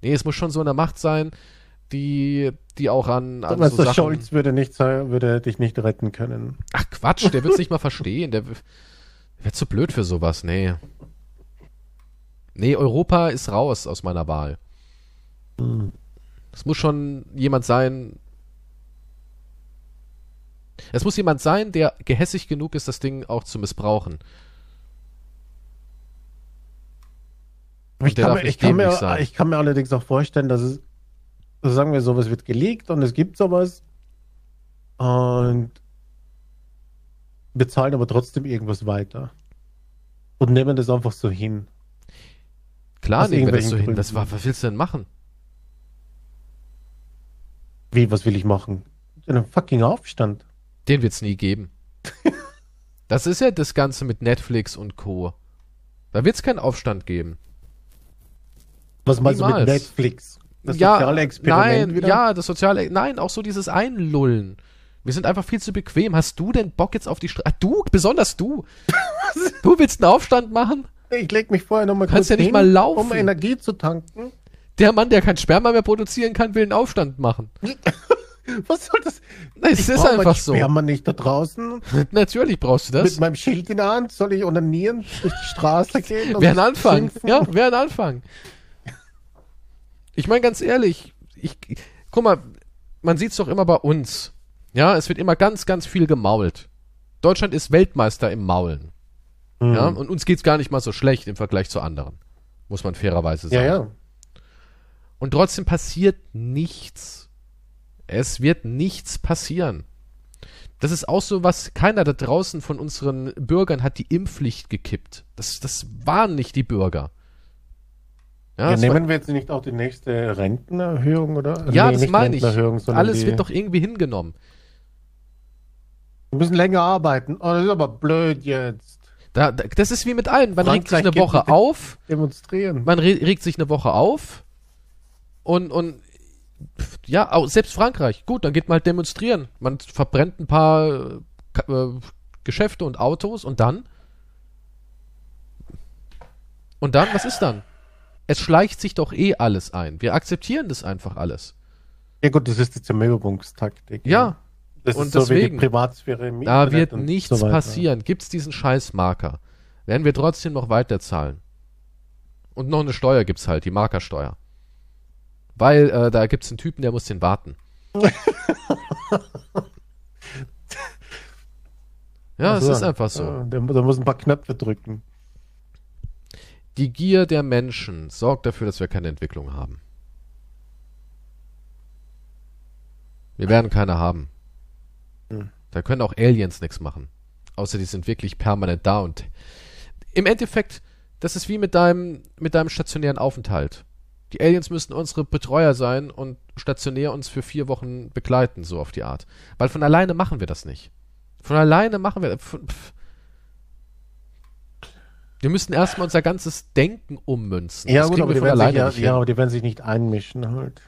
Nee, es muss schon so eine Macht sein, die, die auch an, an so Sachen... Scholz würde, nicht, würde dich nicht retten können. Ach Quatsch, der wird's nicht mal verstehen. Der wird zu blöd für sowas, nee. Nee, Europa ist raus aus meiner Wahl. Es muss schon jemand sein. Es muss jemand sein, der gehässig genug ist, das Ding auch zu missbrauchen. Ich kann, mir, ich, kann mir, ich kann mir allerdings auch vorstellen, dass es, also sagen wir, sowas wird geleakt und es gibt sowas und wir zahlen aber trotzdem irgendwas weiter und nehmen das einfach so hin. Klar nehmen wir das so hin. Das was willst du denn machen? Wie, was will ich machen? Einen fucking Aufstand. Den wird's nie geben. das ist ja das Ganze mit Netflix und Co. Da wird's keinen Aufstand geben. Was meinst du mit Niemals. Netflix? Das ja, soziale Experiment nein, wieder? ja, das soziale, nein, auch so dieses Einlullen. Wir sind einfach viel zu bequem. Hast du denn Bock jetzt auf die Straße? Du, besonders du. du willst einen Aufstand machen? Ich leg mich vorher nochmal Kannst kurz ja nicht hin, mal laufen. um Energie zu tanken. Der Mann, der kein Sperma mehr produzieren kann, will einen Aufstand machen. Was soll das? Es ist einfach so. Sperma nicht da draußen. Natürlich brauchst du Mit das. meinem Schild in der Hand soll ich onanieren, durch die Straße gehen und Wäre ein Anfang. schimpfen? Ja, wäre ein Anfang. Ich meine ganz ehrlich, ich, guck mal, man sieht's doch immer bei uns. Ja, es wird immer ganz, ganz viel gemault. Deutschland ist Weltmeister im Maulen. Hm. Ja, und uns geht's gar nicht mal so schlecht im Vergleich zu anderen. Muss man fairerweise ja, sagen. ja. Und trotzdem passiert nichts. Es wird nichts passieren. Das ist auch so was, keiner da draußen von unseren Bürgern hat die Impfpflicht gekippt. Das, das waren nicht die Bürger. Ja, war- nehmen wir jetzt nicht auch die nächste Rentenerhöhung, oder? ja Nee, das nicht meine ich. Alles die, wird doch irgendwie hingenommen. Wir müssen länger arbeiten. Oh, das ist aber blöd jetzt. Da, da, das ist wie mit allem. Man regt sich Frankreich eine Woche auf, Demonstrieren. man re regt sich eine Woche auf und, und ja, auch, selbst Frankreich, gut, dann geht man halt demonstrieren. Man verbrennt ein paar äh, äh, Geschäfte und Autos und dann? Und dann, was ist dann? Es schleicht sich doch eh alles ein. Wir akzeptieren das einfach alles. Ja gut, das ist die Zermürbungstaktik. Ja, Das und ist so deswegen, wie die Privatsphäre im da Internet wird nichts so passieren. Gibt's diesen Scheißmarker, werden wir trotzdem noch weiterzahlen. Und noch eine Steuer gibt's halt, die Markersteuer. Weil äh, da gibt's einen Typen, der muss den warten. Ja, Ach es ist einfach so. Ja, der, der muss ein paar Knöpfe drücken. Die Gier der Menschen sorgt dafür, dass wir keine Entwicklung haben. Wir werden keine haben. Hm. Da können auch Aliens nichts machen. Außer die sind wirklich permanent da und im Endeffekt, das ist wie mit deinem, mit deinem stationären Aufenthalt. Die Aliens müssten unsere Betreuer sein und stationär uns für vier Wochen begleiten, so auf die Art. Weil von alleine machen wir das nicht. Von alleine machen wir. Pf, wir müssten erstmal unser ganzes Denken ummünzen. Ja, das gut, aber wir die, sich ja, nicht ja, aber die werden sich nicht einmischen halt.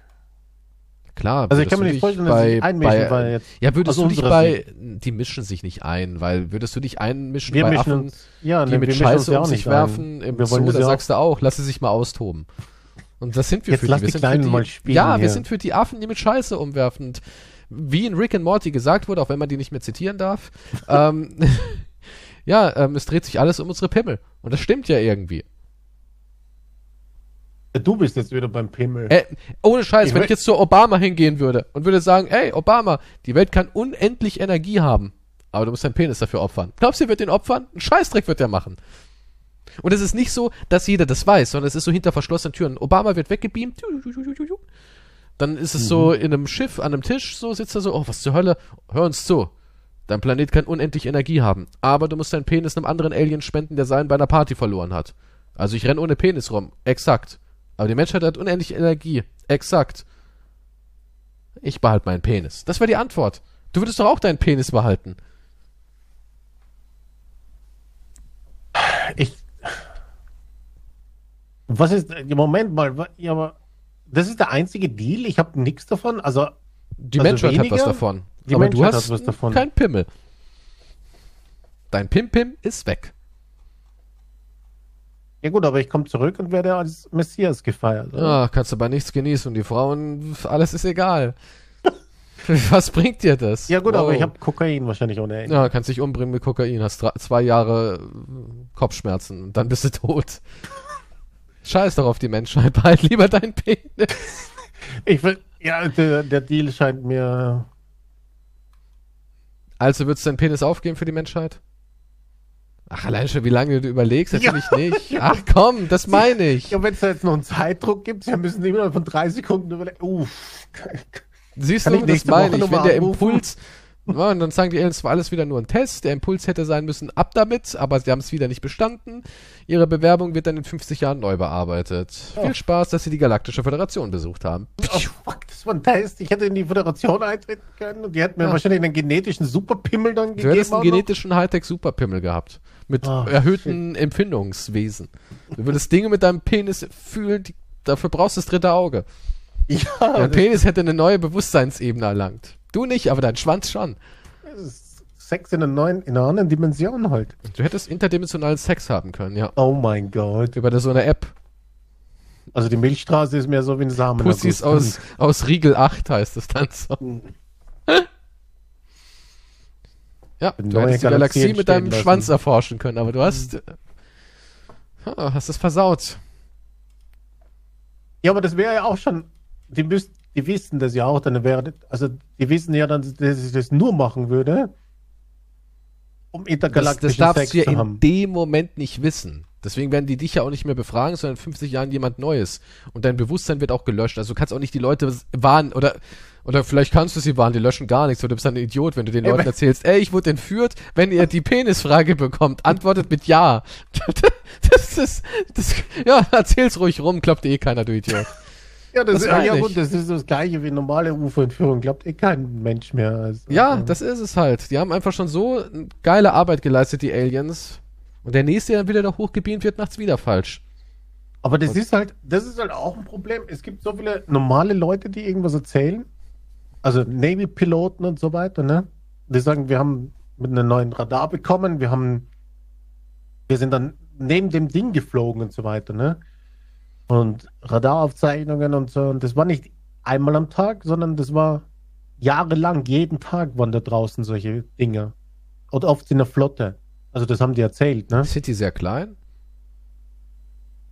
Klar. Also ich kann mir nicht vorstellen, dass sie sich einmischen, bei, weil jetzt Ja, würdest du dich bei. Die mischen sich nicht ein, weil würdest du dich einmischen wir bei mischen Affen, uns, ja, die ne, mit wir mischen uns Scheiße um auch sich nicht werfen ein. im wir Zoo, wollen da ja sagst du auch, lass sie sich mal austoben. Und das sind wir Jetzt für lass die. Wir die Kleinen die mal spielen ja, wir hier. sind für die Affen, die mit Scheiße umwerfen. Und wie in Rick and Morty gesagt wurde, auch wenn man die nicht mehr zitieren darf, ähm, ja, ähm, es dreht sich alles um unsere Pimmel. Und das stimmt ja irgendwie. Du bist jetzt wieder beim Pimmel. Äh, ohne Scheiß, Ich wenn ich jetzt zu Obama hingehen würde und würde sagen, ey, Obama, die Welt kann unendlich Energie haben, aber du musst deinen Penis dafür opfern. Glaubst du, er wird den opfern? Ein Scheißdreck wird er machen. Und es ist nicht so, dass jeder das weiß, sondern es ist so hinter verschlossenen Türen. Obama wird weggebeamt. Dann ist es so in einem Schiff, an einem Tisch, so sitzt er so, oh, was zur Hölle? Hör uns zu. Dein Planet kann unendlich Energie haben, aber du musst deinen Penis einem anderen Alien spenden, der seinen bei einer Party verloren hat. Also ich renn ohne Penis rum. Exakt. Aber die Menschheit hat unendlich Energie. Exakt. Ich behalte meinen Penis. Das wäre die Antwort. Du würdest doch auch deinen Penis behalten. Ich. Was ist. Moment mal. Ja, aber. Das ist der einzige Deal. Ich habe nichts davon. Also. Die Also Menschheit hat was weniger? davon. Die aber du Menschheit hast hat was davon. kein Pimmel. Dein Pim-Pim ist weg. Ja, gut, aber ich komme zurück und werde als Messias gefeiert. oder? Ah, kannst du bei nichts genießen und die Frauen, alles ist egal. was bringt dir das? Ja, gut, aber Wow. ich habe Kokain wahrscheinlich ohne Ende. Ja, kannst dich umbringen mit Kokain, hast drei, zwei Jahre äh, Kopfschmerzen und dann bist du tot. Scheiß doch auf die Menschheit, behalt lieber deinen Penis. Ich will. Ja, der, der Deal scheint mir. Also würdest du deinen Penis aufgeben für die Menschheit? Ach, allein schon, wie lange du überlegst, natürlich nicht. Ach komm, das meine ich. Ja, wenn es da jetzt noch einen Zeitdruck gibt, ja, müssen die immer von drei Sekunden überlegen. Uff. Siehst Kann du, ich das meine ich. Wenn der? Impuls, ja, und dann sagen die Aliens, es war alles wieder nur ein Test, der Impuls hätte sein müssen, ab damit, aber sie haben es wieder nicht bestanden. Ihre Bewerbung wird dann in 50 Jahren neu bearbeitet. Oh. Viel Spaß, dass sie die Galaktische Föderation besucht haben. Oh, fuck, das war ein Test. Ich hätte in die Föderation eintreten können und die hätten mir Ja. wahrscheinlich einen genetischen Superpimmel dann Du gegeben. hättest einen genetischen Hightech-Superpimmel gehabt. Mit Oh, erhöhten Empfindungswesen. Du würdest Dinge mit deinem Penis fühlen, die, dafür brauchst du das dritte Auge. Ja, Dein Penis hätte eine neue Bewusstseinsebene erlangt. Du nicht, aber dein Schwanz schon. Sex in einer neuen, in einer anderen Dimension halt. Du hättest interdimensionalen Sex haben können, ja. Oh mein Gott. Über so eine App. Also die Milchstraße ist mehr so wie ein Samen. Pussys aus, aus Riegel 8 heißt es dann so. Ja, du Neue hättest die Galaxie mit deinem lassen. Schwanz erforschen können, aber du hast, äh, ah, hast es versaut. Ja, aber das wäre ja auch schon. Die, müsst, die wissen das ja auch, dann wäre. Also die wissen ja dann, dass ich das nur machen würde, um Das, das intergalaktischen darfst Sex du ja in haben. dem Moment nicht wissen. Deswegen werden die dich ja auch nicht mehr befragen, sondern in 50 Jahren jemand Neues. Und dein Bewusstsein wird auch gelöscht. Also du kannst auch nicht die Leute warnen oder oder vielleicht kannst du sie warnen, die löschen gar nichts, du bist dann ein Idiot, wenn du den Leuten erzählst, ey, ich wurde entführt, wenn ihr die Penisfrage bekommt, antwortet mit Ja. Das ist, das, ja, erzähl's ruhig rum, klappt eh keiner, du Idiot. Ja, das, das ja, meine ja gut, das ist das gleiche wie normale UFO-Entführung. Glaubt eh kein Mensch mehr. Also, Ja, ähm, das ist es halt. Die haben einfach schon so geile Arbeit geleistet, die Aliens. Und der nächste, der wieder da hochgebeamt wird, macht's wieder falsch. Aber das ist halt, das ist halt auch ein Problem. Es gibt so viele normale Leute, die irgendwas erzählen. Also Navy-Piloten und so weiter, ne? Die sagen, wir haben mit einem neuen Radar bekommen, wir haben, wir sind dann neben dem Ding geflogen und so weiter, ne? Und Radaraufzeichnungen und so. Und das war nicht einmal am Tag, sondern das war jahrelang, jeden Tag waren da draußen solche Dinge. Und oft in der Flotte. Also das haben die erzählt, ne? Sind die sehr klein?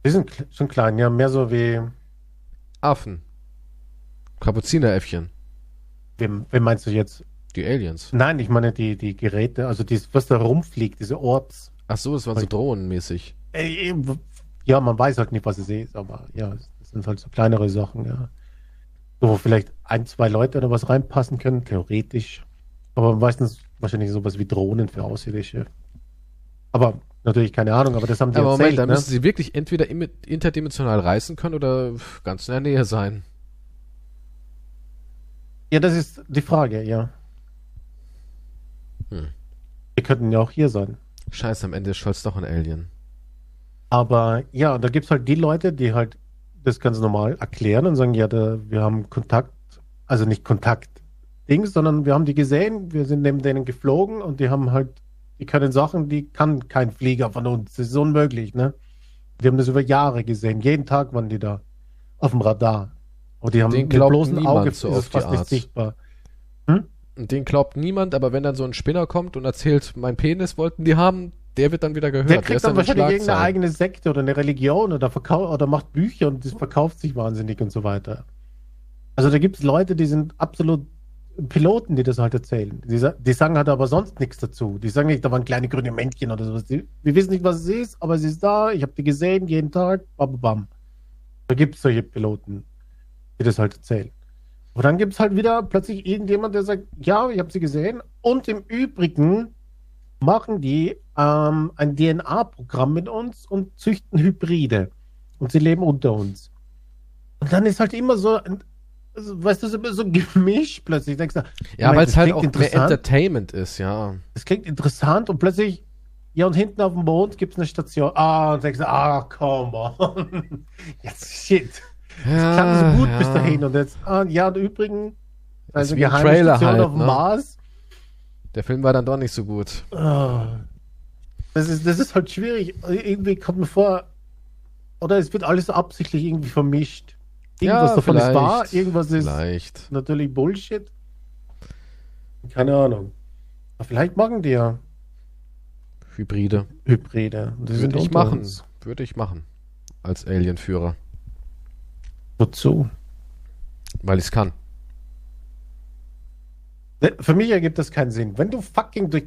Die sind schon klein, ja, mehr so wie, Affen. Kapuzineräffchen. wem, wem meinst du jetzt? Die Aliens. Nein, ich meine die, die Geräte, also dies, was da rumfliegt, diese Orbs. Ach so, das waren so drohnenmäßig. Äh, Ja, man weiß halt nicht, was es ist, aber ja, das sind halt so kleinere Sachen, ja. Wo vielleicht ein, zwei Leute oder was reinpassen können, theoretisch. Aber meistens wahrscheinlich sowas wie Drohnen für Außerirdische. Aber natürlich keine Ahnung, aber das haben die Aber Moment, erzählt, dann ne? müssen sie wirklich entweder im- interdimensional reisen können oder ganz in der Nähe sein. Ja, das ist die Frage, ja. Hm. Wir könnten ja auch hier sein. Scheiße, am Ende ist Scholz doch ein Alien. Aber ja, da gibt es halt die Leute, die halt das ganz normal erklären und sagen, ja, da, wir haben Kontakt, also nicht Kontakt Dings, sondern wir haben die gesehen, wir sind neben denen geflogen und die haben halt, die können Sachen, die kann kein Flieger von uns. Das ist unmöglich, ne? Die haben das über Jahre gesehen. Jeden Tag waren die da auf dem Radar. Und die haben Den mit niemand Auge so ist fast nicht sichtbar. Und den glaubt niemand, aber wenn dann so ein Spinner kommt und erzählt, mein Penis wollten die haben, der wird dann wieder gehört. Der kriegt dann in den wahrscheinlich irgendeine eigene Sekte oder eine Religion oder, verkau oder macht Bücher und das verkauft sich wahnsinnig und so weiter. Also da gibt es Leute, die sind absolut Piloten, die das halt erzählen. Die, die sagen halt aber sonst nichts dazu. Die sagen nicht, da waren kleine grüne Männchen oder sowas. Die, wir wissen nicht, was es ist, aber es ist da. Ich habe die gesehen jeden Tag. Bam, bam, bam. Da gibt es solche Piloten, die das halt erzählen. Aber dann gibt es halt wieder plötzlich irgendjemand, der sagt, ja, ich habe sie gesehen. Und im Übrigen machen die ähm, ein DNA-Programm mit uns und züchten Hybride. Und sie leben unter uns. Und dann ist halt immer so, ein, also, weißt du, so ein Gemisch plötzlich. Denkst du, Ja, weil es halt auch mehr. Entertainment ist, ja. Das klingt interessant und plötzlich, ja, und hinten auf dem Mond gibt es eine Station. Ah, und denkst du, ah, come on. Jetzt, shit. Das klang so gut ja. bis dahin. Und jetzt, ah, ja, und übrigens, also geheime Trailer Station halt, auf dem ne? Mars. Der Film war dann doch nicht so gut. Ah. Das ist, das ist halt schwierig. Irgendwie kommt mir vor, oder es wird alles absichtlich irgendwie vermischt. Irgendwas davon ist wahr, irgendwas ist Vielleicht. natürlich Bullshit. Keine Ahnung. Aber vielleicht machen die ja Hybride. Hybride. Sind Würde ich machen. uns. Würde ich machen. Als Alienführer. Wozu? Weil ich es kann. Für mich ergibt das keinen Sinn. Wenn du fucking durch,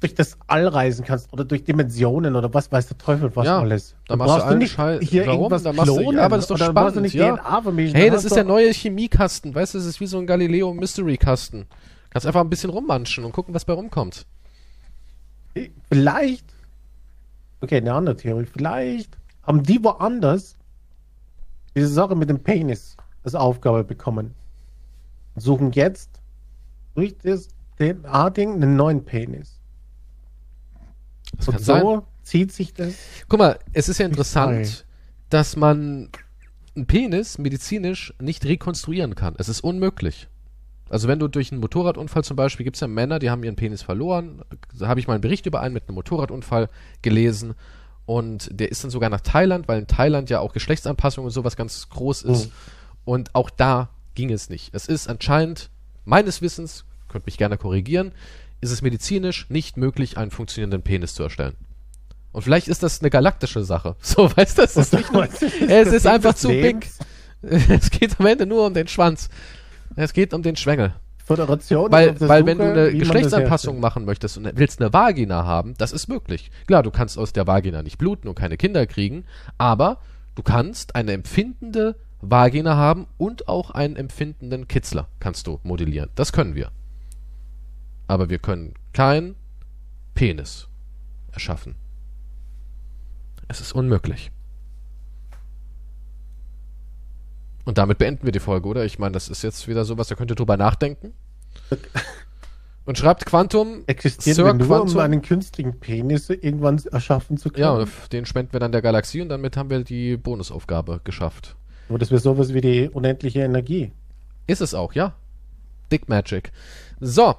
durch das All reisen kannst oder durch Dimensionen oder was weiß der Teufel was Ja, alles. dann machst du brauchst du nicht Scheiß- hier Warum? irgendwas Dann machst du- klonen. ja, aber das ist doch oder brauchst du spannend, nicht ja. DNA vermischen. Hey, das ist du- der neue Chemiekasten. Weißt du, das ist wie so ein Galileo Mystery Kasten. Kannst einfach ein bisschen rummanschen und gucken, was bei rumkommt. Vielleicht, okay, eine andere Theorie, vielleicht haben die woanders diese Sache mit dem Penis als Aufgabe bekommen. Suchen jetzt durch das DNA-Ding einen neuen Penis. Das Und so sein. zieht sich das. Guck mal, es ist ja interessant, dass man einen Penis medizinisch nicht rekonstruieren kann. Es ist unmöglich. Also wenn du durch einen Motorradunfall zum Beispiel, gibt es ja Männer, die haben ihren Penis verloren. Da habe ich mal einen Bericht über einen mit einem Motorradunfall gelesen. Und der ist dann sogar nach Thailand, weil in Thailand ja auch Geschlechtsanpassung und sowas ganz groß ist. Mhm. Und auch da ging es nicht. Es ist anscheinend, meines Wissens, könnt mich gerne korrigieren, ist es medizinisch nicht möglich, einen funktionierenden Penis zu erstellen. Und vielleicht ist das eine galaktische Sache. So, weißt du, es ist nicht nur, es ist einfach zu big. Es geht am Ende nur um den Schwanz. Es geht um den Schwengel. Föderation. Weil, weil wenn du Suche, eine das Geschlechtsanpassung machen möchtest und willst eine Vagina haben, das ist möglich. Klar, du kannst aus der Vagina nicht bluten und keine Kinder kriegen, aber du kannst eine empfindende Vagina haben und auch einen empfindenden Kitzler kannst du modellieren. Das können wir. Aber wir können kein Penis erschaffen. Es ist unmöglich. Und damit beenden wir die Folge, oder? Ich meine, das ist jetzt wieder sowas, da könnt ihr drüber nachdenken. Und schreibt Quantum, Existiert Sir nur, um Quantum. einen künstlichen Penis irgendwann erschaffen zu können. ja, und den spenden wir dann der Galaxie und damit haben wir die Bonusaufgabe geschafft. Aber das wäre sowas wie die unendliche Energie. Ist es auch, ja. Dick Magic. So.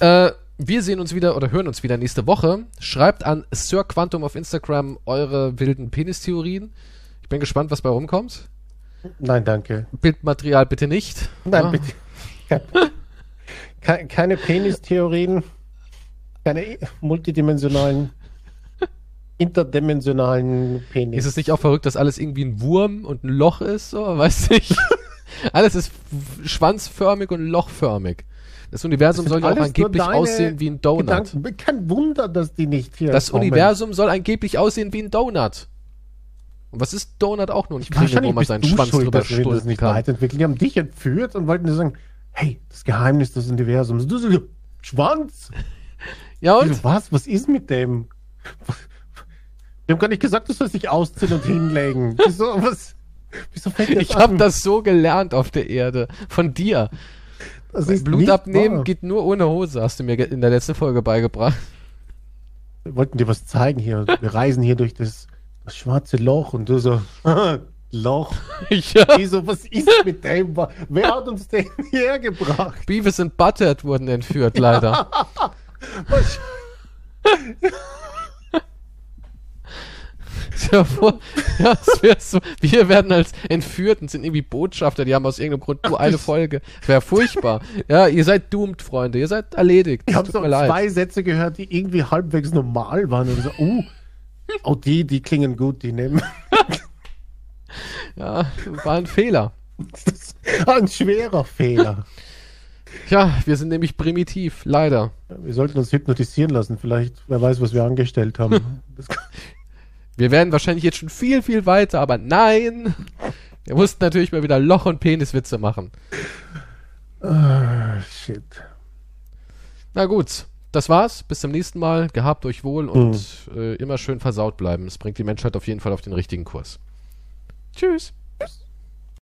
Äh, wir sehen uns wieder oder hören uns wieder nächste Woche. Schreibt an Sir Quantum auf Instagram eure wilden Penistheorien. Ich bin gespannt, was bei rumkommt. Nein, danke. Bildmaterial bitte nicht. Nein, Ja. bitte. Ke- Keine Penistheorien, keine multidimensionalen, interdimensionalen Penis. Ist es nicht auch verrückt, dass alles irgendwie ein Wurm und ein Loch ist? So, weißt du nicht? alles ist schwanzförmig und lochförmig. Das Universum Das soll ja auch angeblich aussehen wie ein Donut. Gedanken. Kein Wunder, dass die nicht hier Das kommen. Universum soll angeblich aussehen wie ein Donut. Und was ist Donut auch nur ein Kringel, wo man seinen Schwanz schuld, drüber stulpen nicht kann? Die haben dich entführt und wollten dir sagen, hey, das Geheimnis des Universums. Du so, Schwanz. Ja Ich und? was? Was ist mit dem? Wir haben gar nicht gesagt, du sollst dich ausziehen und hinlegen. Wieso, was? Wieso fängt das Ich habe das so gelernt auf der Erde. Von dir. Das ist Blut abnehmen wahr. geht nur ohne Hose, hast du mir in der letzten Folge beigebracht. Wir wollten dir was zeigen hier. Wir reisen hier durch das, das schwarze Loch und du so, Loch. ja. Wieso, was ist mit dem? Wer hat uns den hergebracht? Beavis und Butthead wurden entführt, leider. Was? Stell dir vor, ja, so, wir werden als entführt und sind irgendwie Botschafter, die haben aus irgendeinem Grund nur eine Folge. Wäre furchtbar. Ja, ihr seid doomed, Freunde. Ihr seid erledigt. Ich habe so zwei Sätze gehört, die irgendwie halbwegs normal waren. Und so, uh, oh, die, die klingen gut, die nehmen. Ja, war ein Fehler. Ein schwerer Fehler. Ja, wir sind nämlich primitiv, leider. Wir sollten uns hypnotisieren lassen. Vielleicht, wer weiß, was wir angestellt haben. Wir werden wahrscheinlich jetzt schon viel, viel weiter, aber nein! Wir mussten natürlich mal wieder Loch- und Peniswitze machen. ah, shit. Na gut, das war's. Bis zum nächsten Mal. Gehabt euch wohl und äh, immer schön versaut bleiben. Es bringt die Menschheit auf jeden Fall auf den richtigen Kurs. Tschüss.